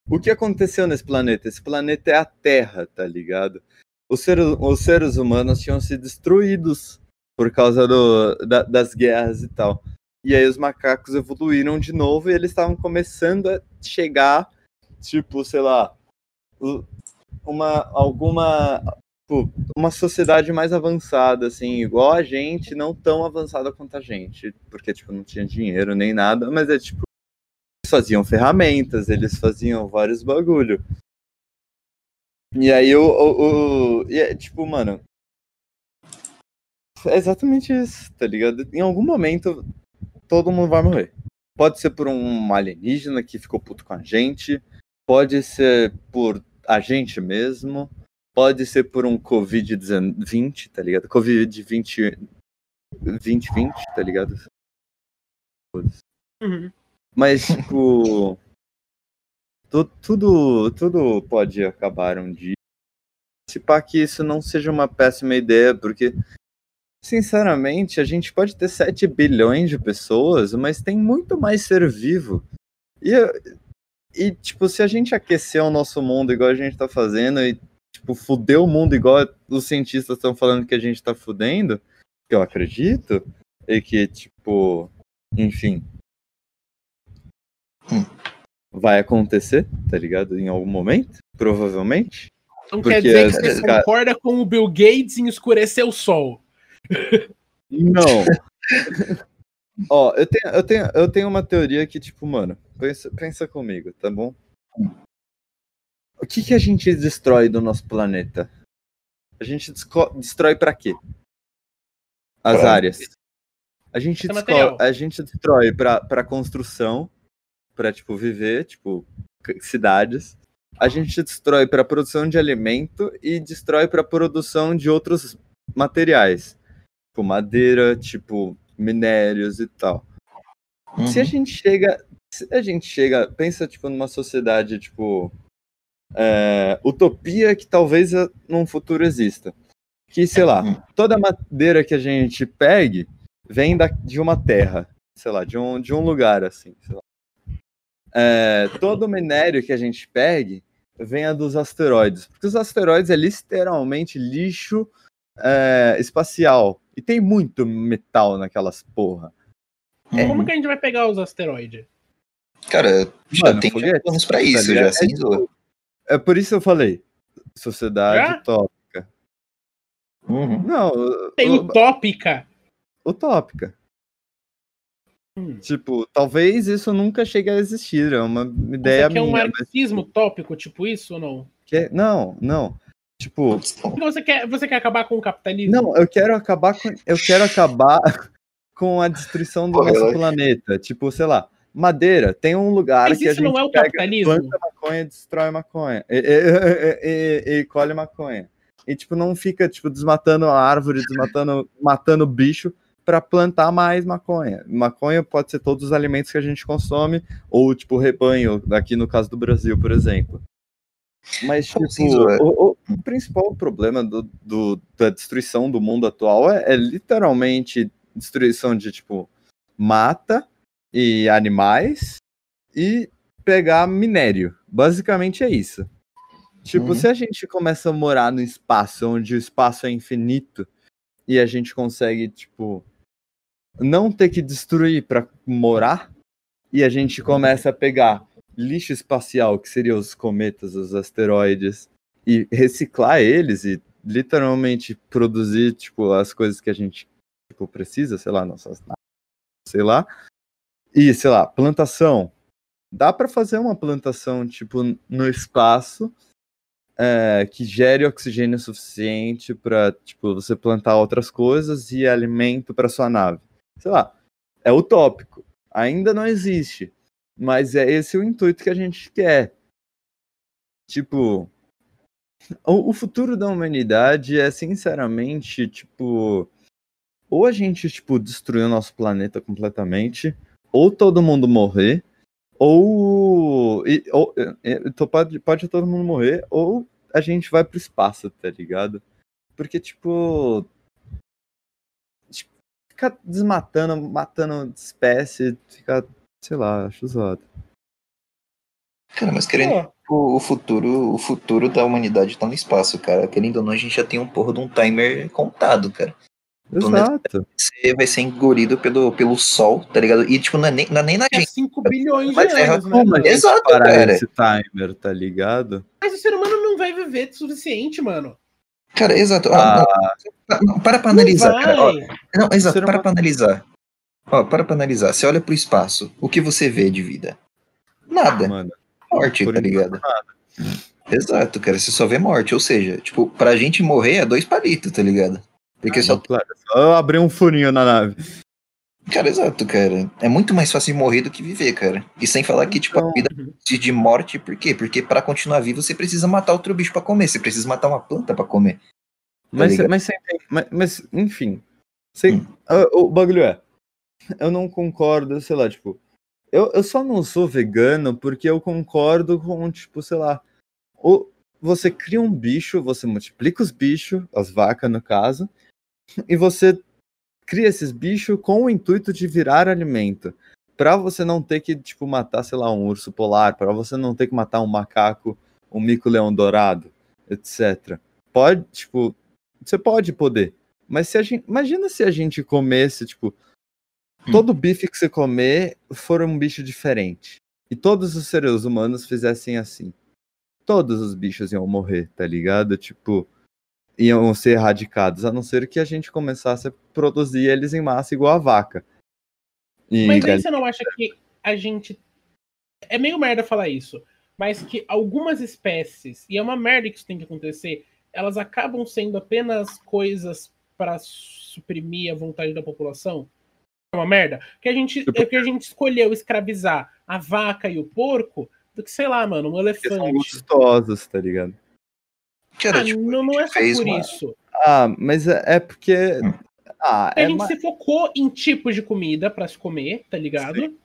o que aconteceu nesse planeta? Esse planeta é a Terra, tá ligado? Os seres, os seres humanos tinham sido destruídos por causa do, da- das guerras e tal. E aí os macacos evoluíram de novo e eles estavam começando a chegar, tipo, sei lá, uma alguma tipo, uma sociedade mais avançada, assim, igual a gente, não tão avançada quanto a gente, porque tipo não tinha dinheiro nem nada, mas é tipo eles faziam ferramentas, eles faziam vários bagulho. E aí o, o, o- e é, tipo, mano, é exatamente isso, tá ligado? Em algum momento todo mundo vai morrer. Pode ser por um alienígena que ficou puto com a gente, pode ser por a gente mesmo, pode ser por um Covid-20, tá ligado? Covid-20 2020, tá ligado? Uhum. Mas, tipo. tu- tudo, tudo pode acabar um dia. Se pá que isso não seja uma péssima ideia, porque, sinceramente, a gente pode ter 7 bilhões de pessoas, mas tem muito mais ser vivo. E, e tipo, se a gente aquecer o nosso mundo igual a gente tá fazendo e, tipo, fuder o mundo igual os cientistas estão falando que a gente tá fudendo, que eu acredito, e que, tipo, enfim, vai acontecer, tá ligado? Em algum momento, provavelmente. Então Porque quer dizer que esses você concorda com o Bill Gates em escurecer o sol. Não. Ó, eu tenho, eu, tenho, eu tenho uma teoria que, tipo, mano, pensa, pensa comigo, tá bom? O que, que a gente destrói do nosso planeta? A gente destrói pra quê? As Pra- áreas. A gente, a gente destrói pra, pra construção, pra, tipo, viver, tipo, cidades. A gente destrói pra produção de alimento e destrói pra produção de outros materiais. Tipo, madeira, tipo, minérios e tal. Se a Uhum. gente chega. Se a gente chega. Pensa, tipo, numa sociedade, tipo. é, utopia que talvez num futuro exista. Que, sei lá, Uhum. toda madeira que a gente pegue vem da, de uma terra. Sei lá, de um, de um lugar, assim. É, todo minério que a gente pegue venha dos asteroides. Porque os asteroides é literalmente lixo é, espacial. E tem muito metal naquelas porra. Uhum. Como que a gente vai pegar os asteroides? Cara, já Mano, tem planos pra tá isso, já, É. É por isso que eu falei. Sociedade Já? utópica. Uhum. Não, Tem u- utópica. utópica. Hum. Tipo, talvez isso nunca chegue a existir. É uma ideia Você quer um minha. mas, marxismo tópico, tipo isso ou não? que- Não, não. Tipo, Porque você quer, você quer acabar com o capitalismo? não, eu quero acabar com. Eu quero acabar com a destruição do Pô, nosso planeta. Tipo, sei lá, madeira. Tem um lugar Mas que a gente não é o pega, capitalismo? planta maconha, destrói maconha. E, e- e- e- e colhe maconha. E, tipo, não fica, tipo, desmatando a árvore, desmatando, matando bicho para plantar mais maconha. Maconha pode ser todos os alimentos que a gente consome, ou, tipo, rebanho, aqui no caso do Brasil, por exemplo. Mas, tipo, Sim, Zoé. o, o- o principal problema do, do- da destruição do mundo atual é, é literalmente destruição de, tipo, mata e animais e pegar minério. Basicamente é isso. Tipo, Uhum. se a gente começa a morar no espaço, onde o espaço é infinito, e a gente consegue, tipo, não ter que destruir para morar, e a gente começa a pegar lixo espacial, que seriam os cometas, os asteroides, e reciclar eles e literalmente produzir, tipo, as coisas que a gente tipo, precisa, sei lá, nossas sei lá. E, sei lá, plantação. Dá para fazer uma plantação, tipo, no espaço é, que gere oxigênio suficiente para, tipo, você plantar outras coisas e alimento para sua nave. Sei lá, é utópico. Ainda não existe. Mas é esse o intuito que a gente quer. Tipo, o, futuro da humanidade é, sinceramente, tipo, ou a gente, tipo, destruir o nosso planeta completamente, ou todo mundo morrer, ou, e, ou tô- pode, pode todo mundo morrer, ou a gente vai pro espaço, tá ligado? Porque, tipo, tipo, ficar desmatando, matando espécie, ficar, sei lá, acho zoado. Cara, mas querendo Pô, o, o futuro, o futuro da humanidade tá no espaço, cara. Querendo ou não, a gente já tem um porra de um timer contado, cara. Exato. Você vai ser engolido pelo, pelo sol, tá ligado? E, tipo, não é nem, não é nem na É gente. 5 bilhões de Mas é anos, né? Como Exato, parar cara. esse timer, tá ligado? Mas o ser humano não vai viver o suficiente, mano. Cara, exato. Ó, Ah, não, para pra analisar, cara. Ó, não, exato, para humano- pra analisar. Ó, para pra analisar. Você olha pro espaço, o que você vê de vida? Nada. mano. Morte, tá ligado? Exato, cara. Você só vê morte. Ou seja, tipo, pra gente morrer é dois palitos, tá ligado? Porque só. Claro, é só eu abrir um furinho na nave. Cara, exato, cara. É muito mais fácil morrer do que viver, cara. E sem falar que, tipo, a Então- vida precisa de morte, por quê? Porque pra continuar vivo você precisa matar outro bicho pra comer. Você precisa matar uma planta pra comer. Mas, ligado? mas, entende- mas, mas, enfim. Você- Hum. ah, o bagulho é. Eu não concordo, sei lá, tipo. Eu, eu só não sou vegano porque eu concordo com, tipo, sei lá. O, você cria um bicho, você multiplica os bichos, as vacas no caso, e você cria esses bichos com o intuito de virar alimento. Pra você não ter que, tipo, matar, sei lá, um urso polar, pra você não ter que matar um macaco, um mico-leão dourado, etc. Pode, tipo, você pode poder. Mas se a gente, imagina se a gente comesse, tipo, Hum. todo bife que você comer for um bicho diferente. E todos os seres humanos fizessem assim. Todos os bichos iam morrer, tá ligado? Tipo, iam ser erradicados, a não ser que a gente começasse a produzir eles em massa igual a vaca. E Mas aí você não acha que a gente. É meio merda falar isso, mas que algumas espécies, e é uma merda que isso tem que acontecer, elas acabam sendo apenas coisas para suprimir a vontade da população? É uma merda? Que a gente, Tipo- é que a gente escolheu escravizar a vaca e o porco do que, sei lá, mano, um porque são elefante. gostosos, tá ligado? Cara, Ah, tipo, não, não é só fez por uma- isso. Ah, mas é, é porque. Ah, a é gente se focou em tipos de comida pra se comer, tá ligado?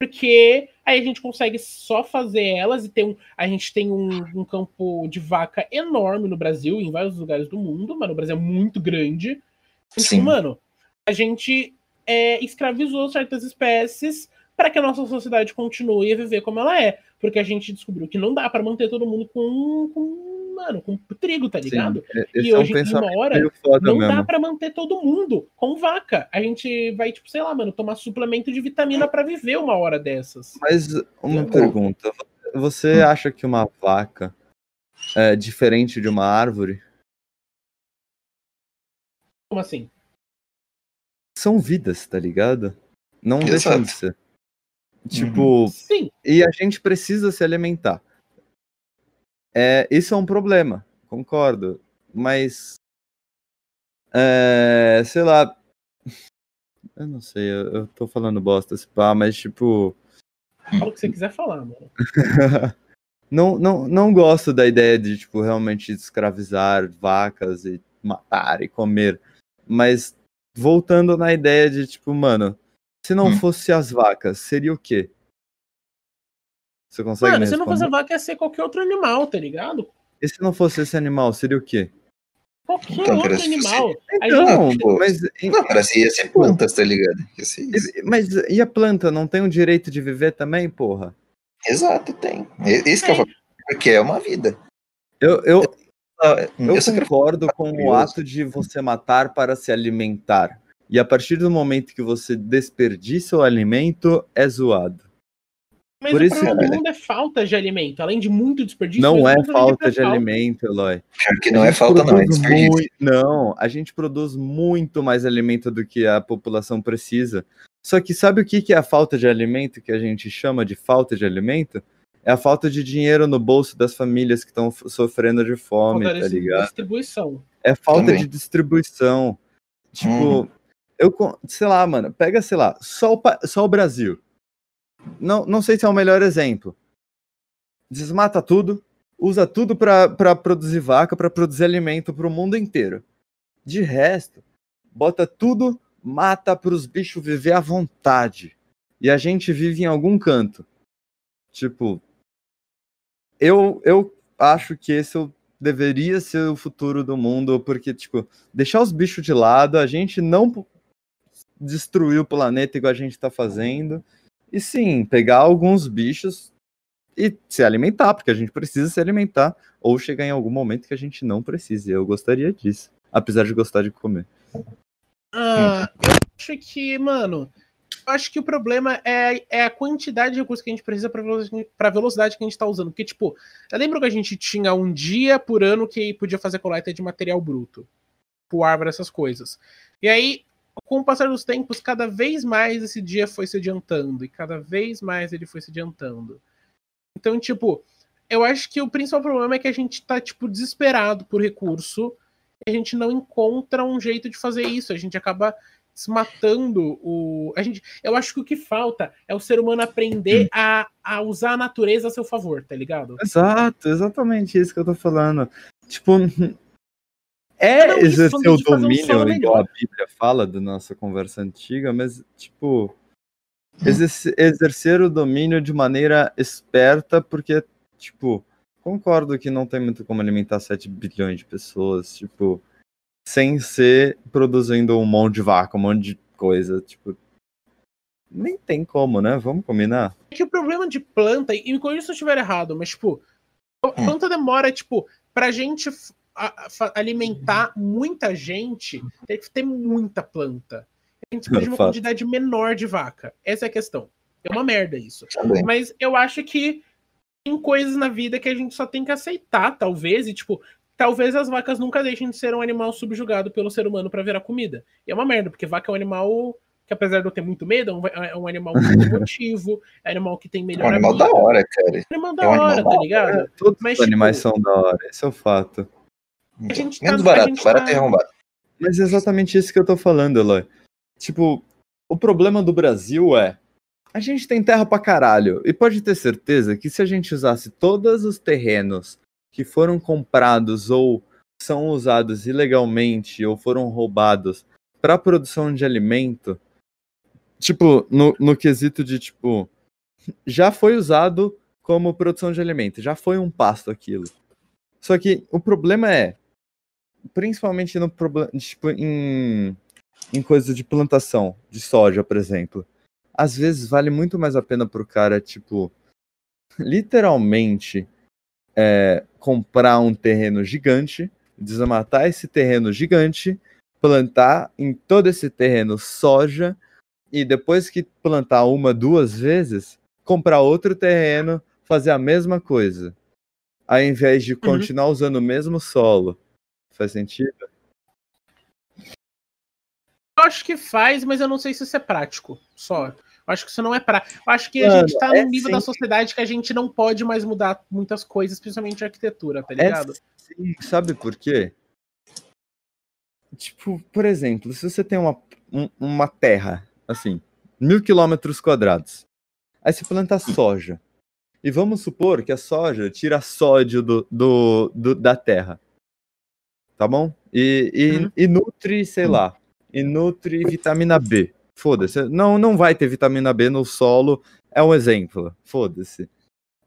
Porque aí a gente consegue só fazer elas e ter um. A gente tem um, um campo de vaca enorme no Brasil, em vários lugares do mundo, mas o Brasil é muito grande. Então, Sim. mano, a gente é, escravizou certas espécies para que a nossa sociedade continue a viver como ela é. Porque a gente descobriu que não dá pra manter todo mundo com, com mano, com trigo, tá sim, ligado? E é um hoje, em uma pensamento hora, não mesmo. dá pra manter todo mundo com vaca. A gente vai, tipo, sei lá, mano, tomar suplemento de vitamina pra viver uma hora dessas. Mas uma pergunta: você Hum. acha que uma vaca é diferente de uma árvore? Como assim? São vidas, tá ligado? Não Exato. deixam de ser. Tipo, Sim, e a gente precisa se alimentar. É, isso é um problema, concordo. Mas. É, sei lá. Eu não sei, eu, eu tô falando bosta, se pá, mas tipo. fala o que você quiser falar, mano. não, não, não gosto da ideia de, tipo, realmente escravizar vacas e matar e comer. Mas voltando na ideia de, tipo, mano, se não Hum. fosse as vacas, seria o quê? Você consegue Mano, me se não fosse vaca, ia ser qualquer outro animal, tá ligado? E se não fosse esse animal, seria o quê? Qualquer Então, outro fosse- animal. A Não, gente- pô, mas, Não, assim, ia ser plantas, tá ligado? Ia ser isso. mas e a planta não tem o direito de viver também, porra? Exato, tem. Esse que é o Tem. fato. Porque é uma vida. Eu, eu, Ah, Eu, Eu só quero concordo com o ato de você matar para se alimentar. E a partir do momento que você desperdiça o alimento, é zoado. Mas por o isso, problema do mundo é falta de alimento. Além de muito desperdício, Não é falta é de alimento, Eloy. Pior que não é falta, não, é desperdício. mui- Não, a gente produz muito mais alimento do que a população precisa. Só que sabe o que que é a falta de alimento que a gente chama de falta de alimento? É a falta de dinheiro no bolso das famílias que estão sofrendo de fome, Falta tá de ligado? distribuição. É falta Também. de distribuição. Tipo, Uhum. eu, sei lá, mano, pega, sei lá, só o, só o Brasil. Não, não sei se é o melhor exemplo. Desmata tudo, usa tudo pra produzir vaca, pra produzir alimento pro mundo inteiro. De resto, bota tudo, mata pros bichos viver à vontade. E a gente vive em algum canto. Tipo, eu, eu acho que esse o deveria ser o futuro do mundo, porque, tipo, deixar os bichos de lado, a gente não destruir o planeta igual a gente tá fazendo, e sim, pegar alguns bichos e se alimentar, porque a gente precisa se alimentar, ou chegar em algum momento que a gente não precise. Eu gostaria disso, apesar de gostar de comer. Ah, eu acho que, mano, eu acho que o problema é, é a quantidade de recursos que a gente precisa para a velocidade que a gente está usando. Porque, tipo, lembro que a gente tinha um dia por ano que podia fazer coleta de material bruto. Por árvore, essas coisas. E aí, com o passar dos tempos, cada vez mais esse dia foi se adiantando. E cada vez mais ele foi se adiantando. Então, tipo, eu acho que o principal problema é que a gente tá, tipo, desesperado por recurso. E a gente não encontra um jeito de fazer isso. A gente acaba matando o. A gente, eu acho que o que falta é o ser humano aprender a, a usar a natureza a seu favor, tá ligado? Exato, exatamente isso que eu tô falando. Tipo, é não, exercer o domínio, um igual a Bíblia fala da nossa conversa antiga, mas, tipo, exercer, exercer o domínio de maneira esperta, porque, tipo, concordo que não tem muito como alimentar 7 bilhões de pessoas, tipo, sem ser produzindo um monte de vaca, um monte de coisa, tipo, nem tem como, né? Vamos combinar. É que o problema de planta, e me corrija se eu estiver errado, mas, tipo, a planta demora, tipo, pra gente alimentar muita gente, tem que ter muita planta. A gente precisa de uma quantidade menor de vaca. Essa é a questão. É uma merda isso. Também. Mas eu acho que tem coisas na vida que a gente só tem que aceitar, talvez, e tipo, talvez as vacas nunca deixem de ser um animal subjugado pelo ser humano para virar comida. E é uma merda, porque vaca é um animal que apesar de eu ter muito medo, é um é animal muito emotivo, é um animal que tem melhor. É um animal da hora, cara. É um animal da é um hora, animal tá ligado? É, todos Mas, os tipo, animais são da hora, esse é o fato. A gente Menos tá, barato, barato tá... e arrombado. Mas é exatamente isso que eu tô falando, Eloy. Tipo, o problema do Brasil é. A gente tem terra pra caralho. E pode ter certeza que se a gente usasse todos os terrenos que foram comprados ou são usados ilegalmente ou foram roubados para produção de alimento, tipo, no, no quesito de tipo, já foi usado como produção de alimento, já foi um pasto aquilo. Só que o problema é, principalmente no problema, tipo, em, em coisas de plantação de soja, por exemplo. Às vezes vale muito mais a pena pro cara, tipo, literalmente é, comprar um terreno gigante, desmatar esse terreno gigante, plantar em todo esse terreno soja e depois que plantar uma, duas vezes, comprar outro terreno, fazer a mesma coisa. Ao invés de uhum. continuar uhum. usando o mesmo solo Faz sentido? Eu acho que faz, mas eu não sei se isso é prático. Só. Eu acho que isso não é. Eu acho que a gente tá é num nível sim. da sociedade que a gente não pode mais mudar muitas coisas, principalmente a arquitetura, tá é ligado? É sim. Sabe por quê? Tipo, por exemplo, se você tem uma, um, uma terra, assim, mil quilômetros quadrados, aí você planta soja. E vamos supor que a soja tira sódio do, do, do da terra tá bom? E, e, uhum. e nutre, sei lá, e nutre vitamina B. Foda-se. Não, não vai ter vitamina B no solo, é um exemplo. Foda-se.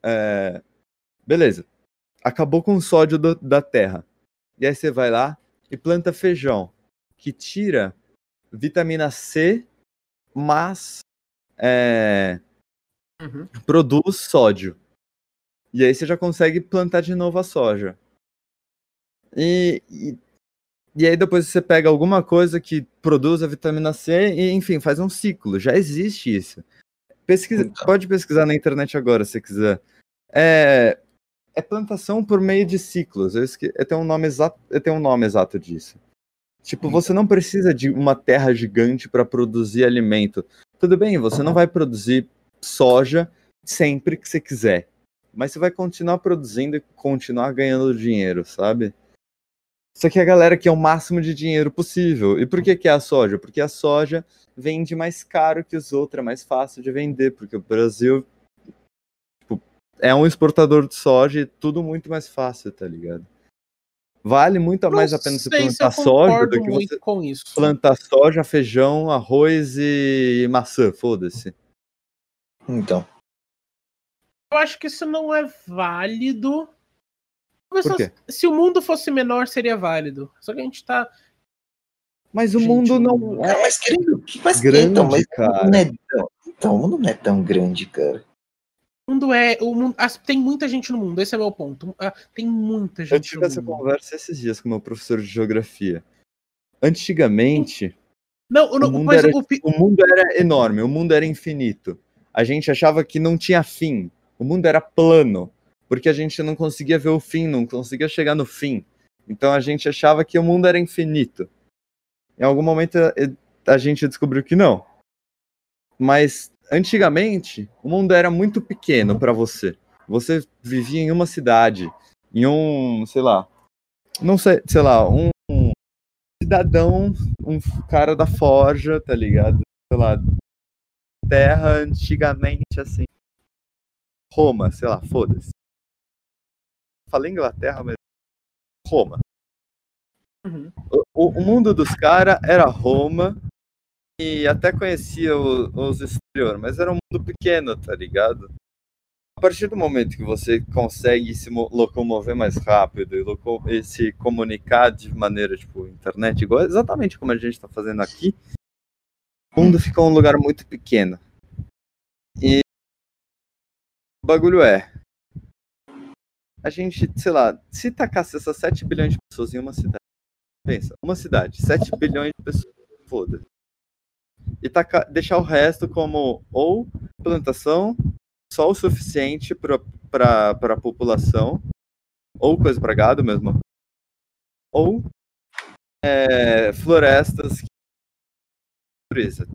É... Beleza. Acabou com o sódio do, da terra. E aí você vai lá e planta feijão, que tira vitamina C, mas é... uhum. produz sódio. E aí você já consegue plantar de novo a soja. E, e, e, aí depois você pega alguma coisa que produz a vitamina C e, enfim, faz um ciclo. Já existe isso. Pesquisa, então. Pode pesquisar na internet agora, se quiser. É, é plantação por meio de ciclos. Eu, esque, eu, tenho um nome exato, eu tenho um nome exato disso. Tipo, então. você não precisa de uma terra gigante para produzir alimento. Tudo bem, você não vai produzir soja sempre que você quiser. Mas você vai continuar produzindo e continuar ganhando dinheiro, sabe? Só que a galera quer o máximo de dinheiro possível. E por que, que é a soja? Porque a soja vende mais caro que os outros, é mais fácil de vender, porque o Brasil tipo, é um exportador de soja e tudo muito mais fácil, tá ligado? Vale muito Não mais a pena você plantar soja do que você com isso. plantar soja, feijão, arroz e maçã, foda-se. Então. Eu acho que isso não é válido se o mundo fosse menor, seria válido. Só que a gente tá. Mas o gente, mundo não é. Mas, querido, mas grande, então, mas cara. Não é tão, então, o mundo não é tão grande, cara. O mundo é. O mundo, tem muita gente no mundo, esse é meu ponto. Ah, tem muita gente. Eu tive essa mundo. conversa esses dias com meu professor de geografia. antigamente Não, não O mundo era- o o mundo era enorme, o mundo era infinito. A gente achava que não tinha fim. O mundo era plano, porque a gente não conseguia ver o fim, não conseguia chegar no fim. Então a gente achava que o mundo era infinito. Em algum momento eh, a gente descobriu que não. Mas antigamente o mundo era muito pequeno para você. Você vivia em uma cidade, em um, sei lá, não sei, sei lá, um cidadão, um cara da forja, tá ligado? Sei lá, terra antigamente assim. Roma, sei lá, foda-se. Falei Inglaterra, mas Roma. Uhum. O, o- mundo dos caras era Roma e até conhecia o- os exterior, mas era um mundo pequeno, tá ligado? A partir do momento que você consegue se mo- locomover mais rápido e, loco- e se comunicar de maneira, tipo, internet, igual exatamente como a gente tá fazendo aqui, o mundo ficou um lugar muito pequeno. E o bagulho é, a gente, sei lá, se tacasse essas 7 bilhões de pessoas em uma cidade, pensa, uma cidade, 7 bilhões de pessoas, foda. E taca, deixar o resto como ou plantação, só o suficiente para a população, ou coisa para gado mesmo, ou é, florestas. natureza.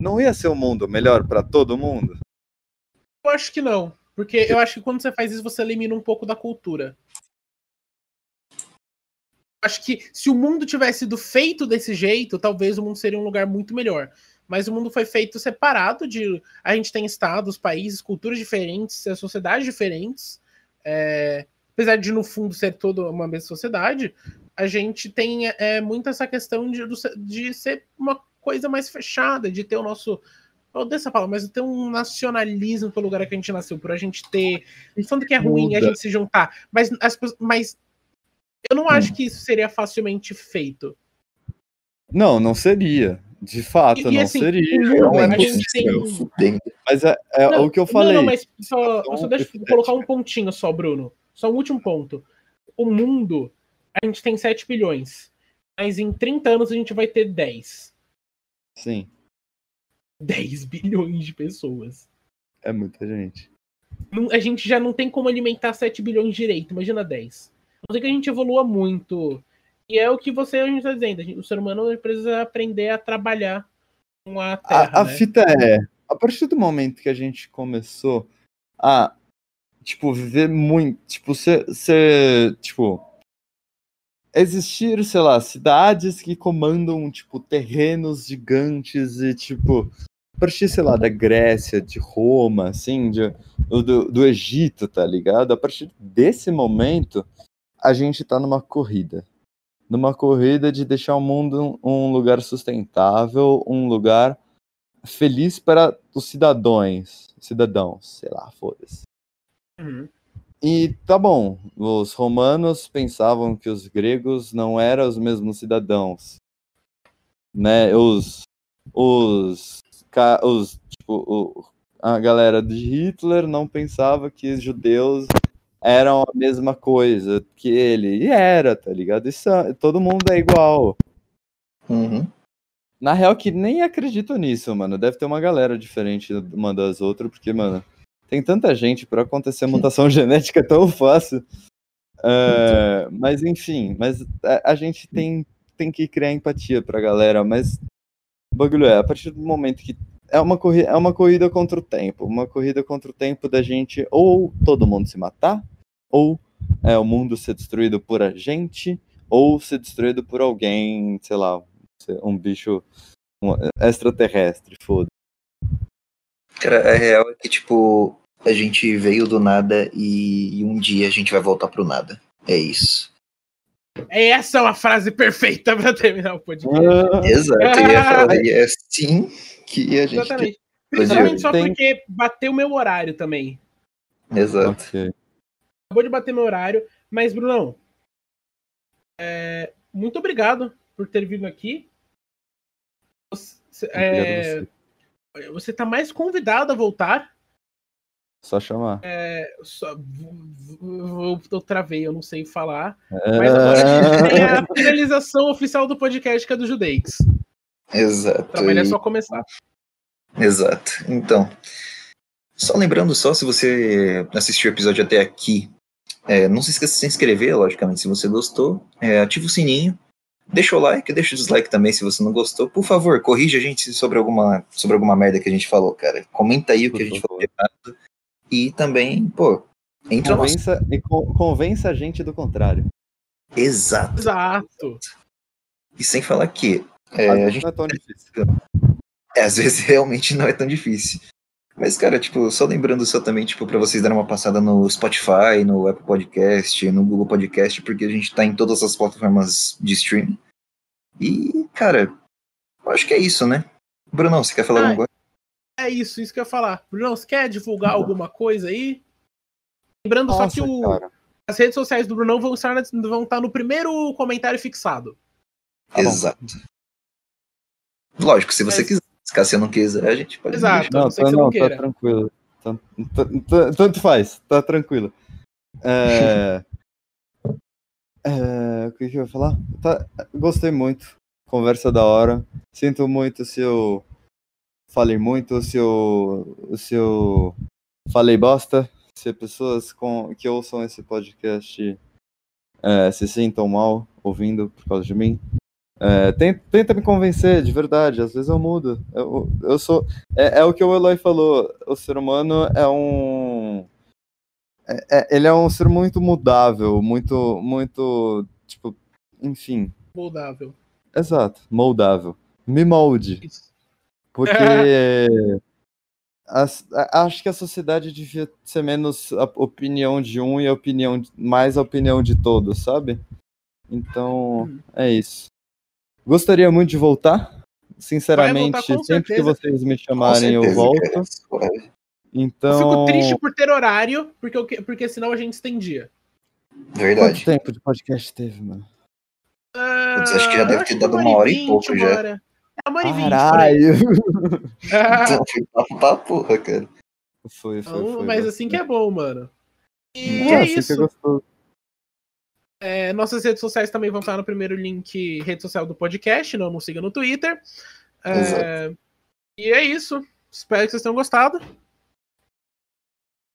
Não ia ser um mundo melhor para todo mundo? eu acho que não. Porque eu acho que quando você faz isso, você elimina um pouco da cultura. Acho que se o mundo tivesse sido feito desse jeito, talvez o mundo seria um lugar muito melhor. Mas o mundo foi feito separado de. A gente tem estados, países, culturas diferentes, eh, sociedades diferentes. É, apesar de, no fundo, ser toda uma mesma sociedade, a gente tem é, muito essa questão de, de ser uma coisa mais fechada, de ter o nosso. Eu odeio essa palavra, mas ter um nacionalismo pelo lugar que a gente nasceu, por a gente ter. Não falando que é ruim a Muda. gente se juntar, mas, as, mas eu não acho que isso seria facilmente feito. Não, não seria. De fato, E- e não assim, seria. Não é a gente possível. tem-. Mas é, é Não, o que eu falei. Não, não, mas só, Então, só deixa eu hipotética. colocar um pontinho só, Bruno. Só um último ponto. O mundo, a gente tem 7 bilhões. Mas em 30 anos a gente vai ter 10. Sim, 10 bilhões de pessoas. é muita gente. Não- A gente já não tem como alimentar 7 bilhões direito, imagina 10. A não ser que a gente evolua muito. E é o que você a gente tá dizendo. gente- O ser humano precisa aprender a trabalhar com a terra. A, a né? fita é, a partir do momento que a gente começou a, tipo, viver muito, tipo, ser, ser tipo, existir, sei lá, cidades que comandam, tipo, terrenos gigantes e, tipo, partir, sei lá, da Grécia, de Roma, assim, de, do, do Egito, tá ligado? A partir desse momento, a gente tá numa corrida. Numa corrida de deixar o mundo um lugar sustentável, um lugar feliz para os cidadãos, cidadãos, sei lá, foda-se. Uhum. E tá bom, os romanos pensavam que os gregos não eram os mesmos cidadãos, né? Os, os, os tipo, o- a galera de Hitler não pensava que os judeus eram a mesma coisa que ele, e era, tá ligado? Isso, é- todo mundo é igual. Uhum. Na real, que nem acredito nisso, mano. Deve ter uma galera diferente uma das outras, porque, mano, tem tanta gente pra acontecer mutação genética tão fácil. É, mas, enfim, mas a, a gente tem, tem que criar empatia pra galera, mas o bagulho é, a partir do momento que é uma, corri é uma corrida contra o tempo, uma corrida contra o tempo da gente ou todo mundo se matar, ou é, o mundo ser destruído por a gente, ou ser destruído por alguém, sei lá, um bicho um extraterrestre, foda. Cara, a real é que, tipo, a gente veio do nada e, e um dia a gente vai voltar pro nada. É isso. Essa é uma frase perfeita pra terminar o podcast. Exato. Eu ia falar, e é assim que a gente. Exatamente. Principalmente só tem- porque bateu meu horário também. Exato. Ok. Acabou de bater meu horário. Mas, Brunão, é, muito obrigado por ter vindo aqui. Você, é, você tá mais convidado a voltar. Só chamar. É, só, eu travei, eu não sei falar. Mas agora a gente tem a finalização oficial do podcast que é do Judeix. Exato. Trabalho é e- só começar. Exato. Então, só lembrando só, se você assistiu o episódio até aqui, é, não se esqueça de se inscrever, logicamente, se você gostou. É, ativa o sininho, deixa o like, deixa o dislike também se você não gostou. Por favor, corrija a gente sobre alguma, sobre alguma merda que a gente falou, cara. Comenta aí o que a gente falou de errado. E também, pô, entra no. Convença, e con- convença a gente do contrário. Exato. Exato. E sem falar que é, Às a vezes gente não é tão difícil. É, às vezes realmente não é tão difícil. Mas, cara, tipo, só lembrando só também, tipo, pra vocês darem uma passada no Spotify, no Apple Podcast, no Google Podcast, porque a gente tá em todas as plataformas de streaming. E, cara, eu acho que é isso, né? Brunão, você quer falar Ah, alguma coisa? É isso, isso que eu ia falar. Bruno, você quer divulgar alguma coisa aí? Lembrando só que Nossa, o- cara. as redes sociais do Brunão vão estar, vão estar no primeiro comentário fixado. Tá bom. Exato. Lógico, se você Mas- quiser. Caso você não quiser, a gente pode Exato. Não, tá, não, não tá tranquilo. Tá- tá- tá- tanto faz, tá tranquilo. É... é, O que, que eu ia falar? Tá, gostei muito. Conversa da hora. Sinto muito se eu falei muito, se eu, se eu falei bosta. Se pessoas com, que ouçam esse podcast é, se sintam mal ouvindo por causa de mim. É, ten- tenta me convencer, de verdade. Às vezes eu mudo. Eu, eu sou. É, é o que o Eloy falou. O ser humano é um. é- é- ele é um ser muito mudável, muito, muito, tipo, enfim, Moldável. exato, moldável. Me molde, Isso. Porque as- a- acho que a sociedade devia ser menos a opinião de um e a opinião de- mais a opinião de todos, sabe? Então, Hum. é isso. Gostaria muito de voltar. Sinceramente, voltar sempre que vocês me chamarem, eu volto. Então. Eu fico triste por ter horário, porque, eu que- porque senão a gente estendia. Quanto Verdade. tempo de podcast teve, mano? Putz, acho que já deve ter dado uma hora e pouco já. hora. É uma hora e vinte. por aí. Caralho! Foi papo pra porra, cara. Foi, foi, Então, foi. mas assim que é bom, mano. E é assim que isso. é gostoso. É, nossas redes sociais também vão estar no primeiro link, rede social do podcast, não nos siga no Twitter. É, e é isso. Espero que vocês tenham gostado.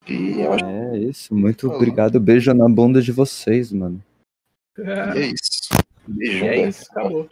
E eu acho É isso, muito Falou. obrigado. Beijo na bunda de vocês, mano. que é isso. E Beijão, é isso, acabou.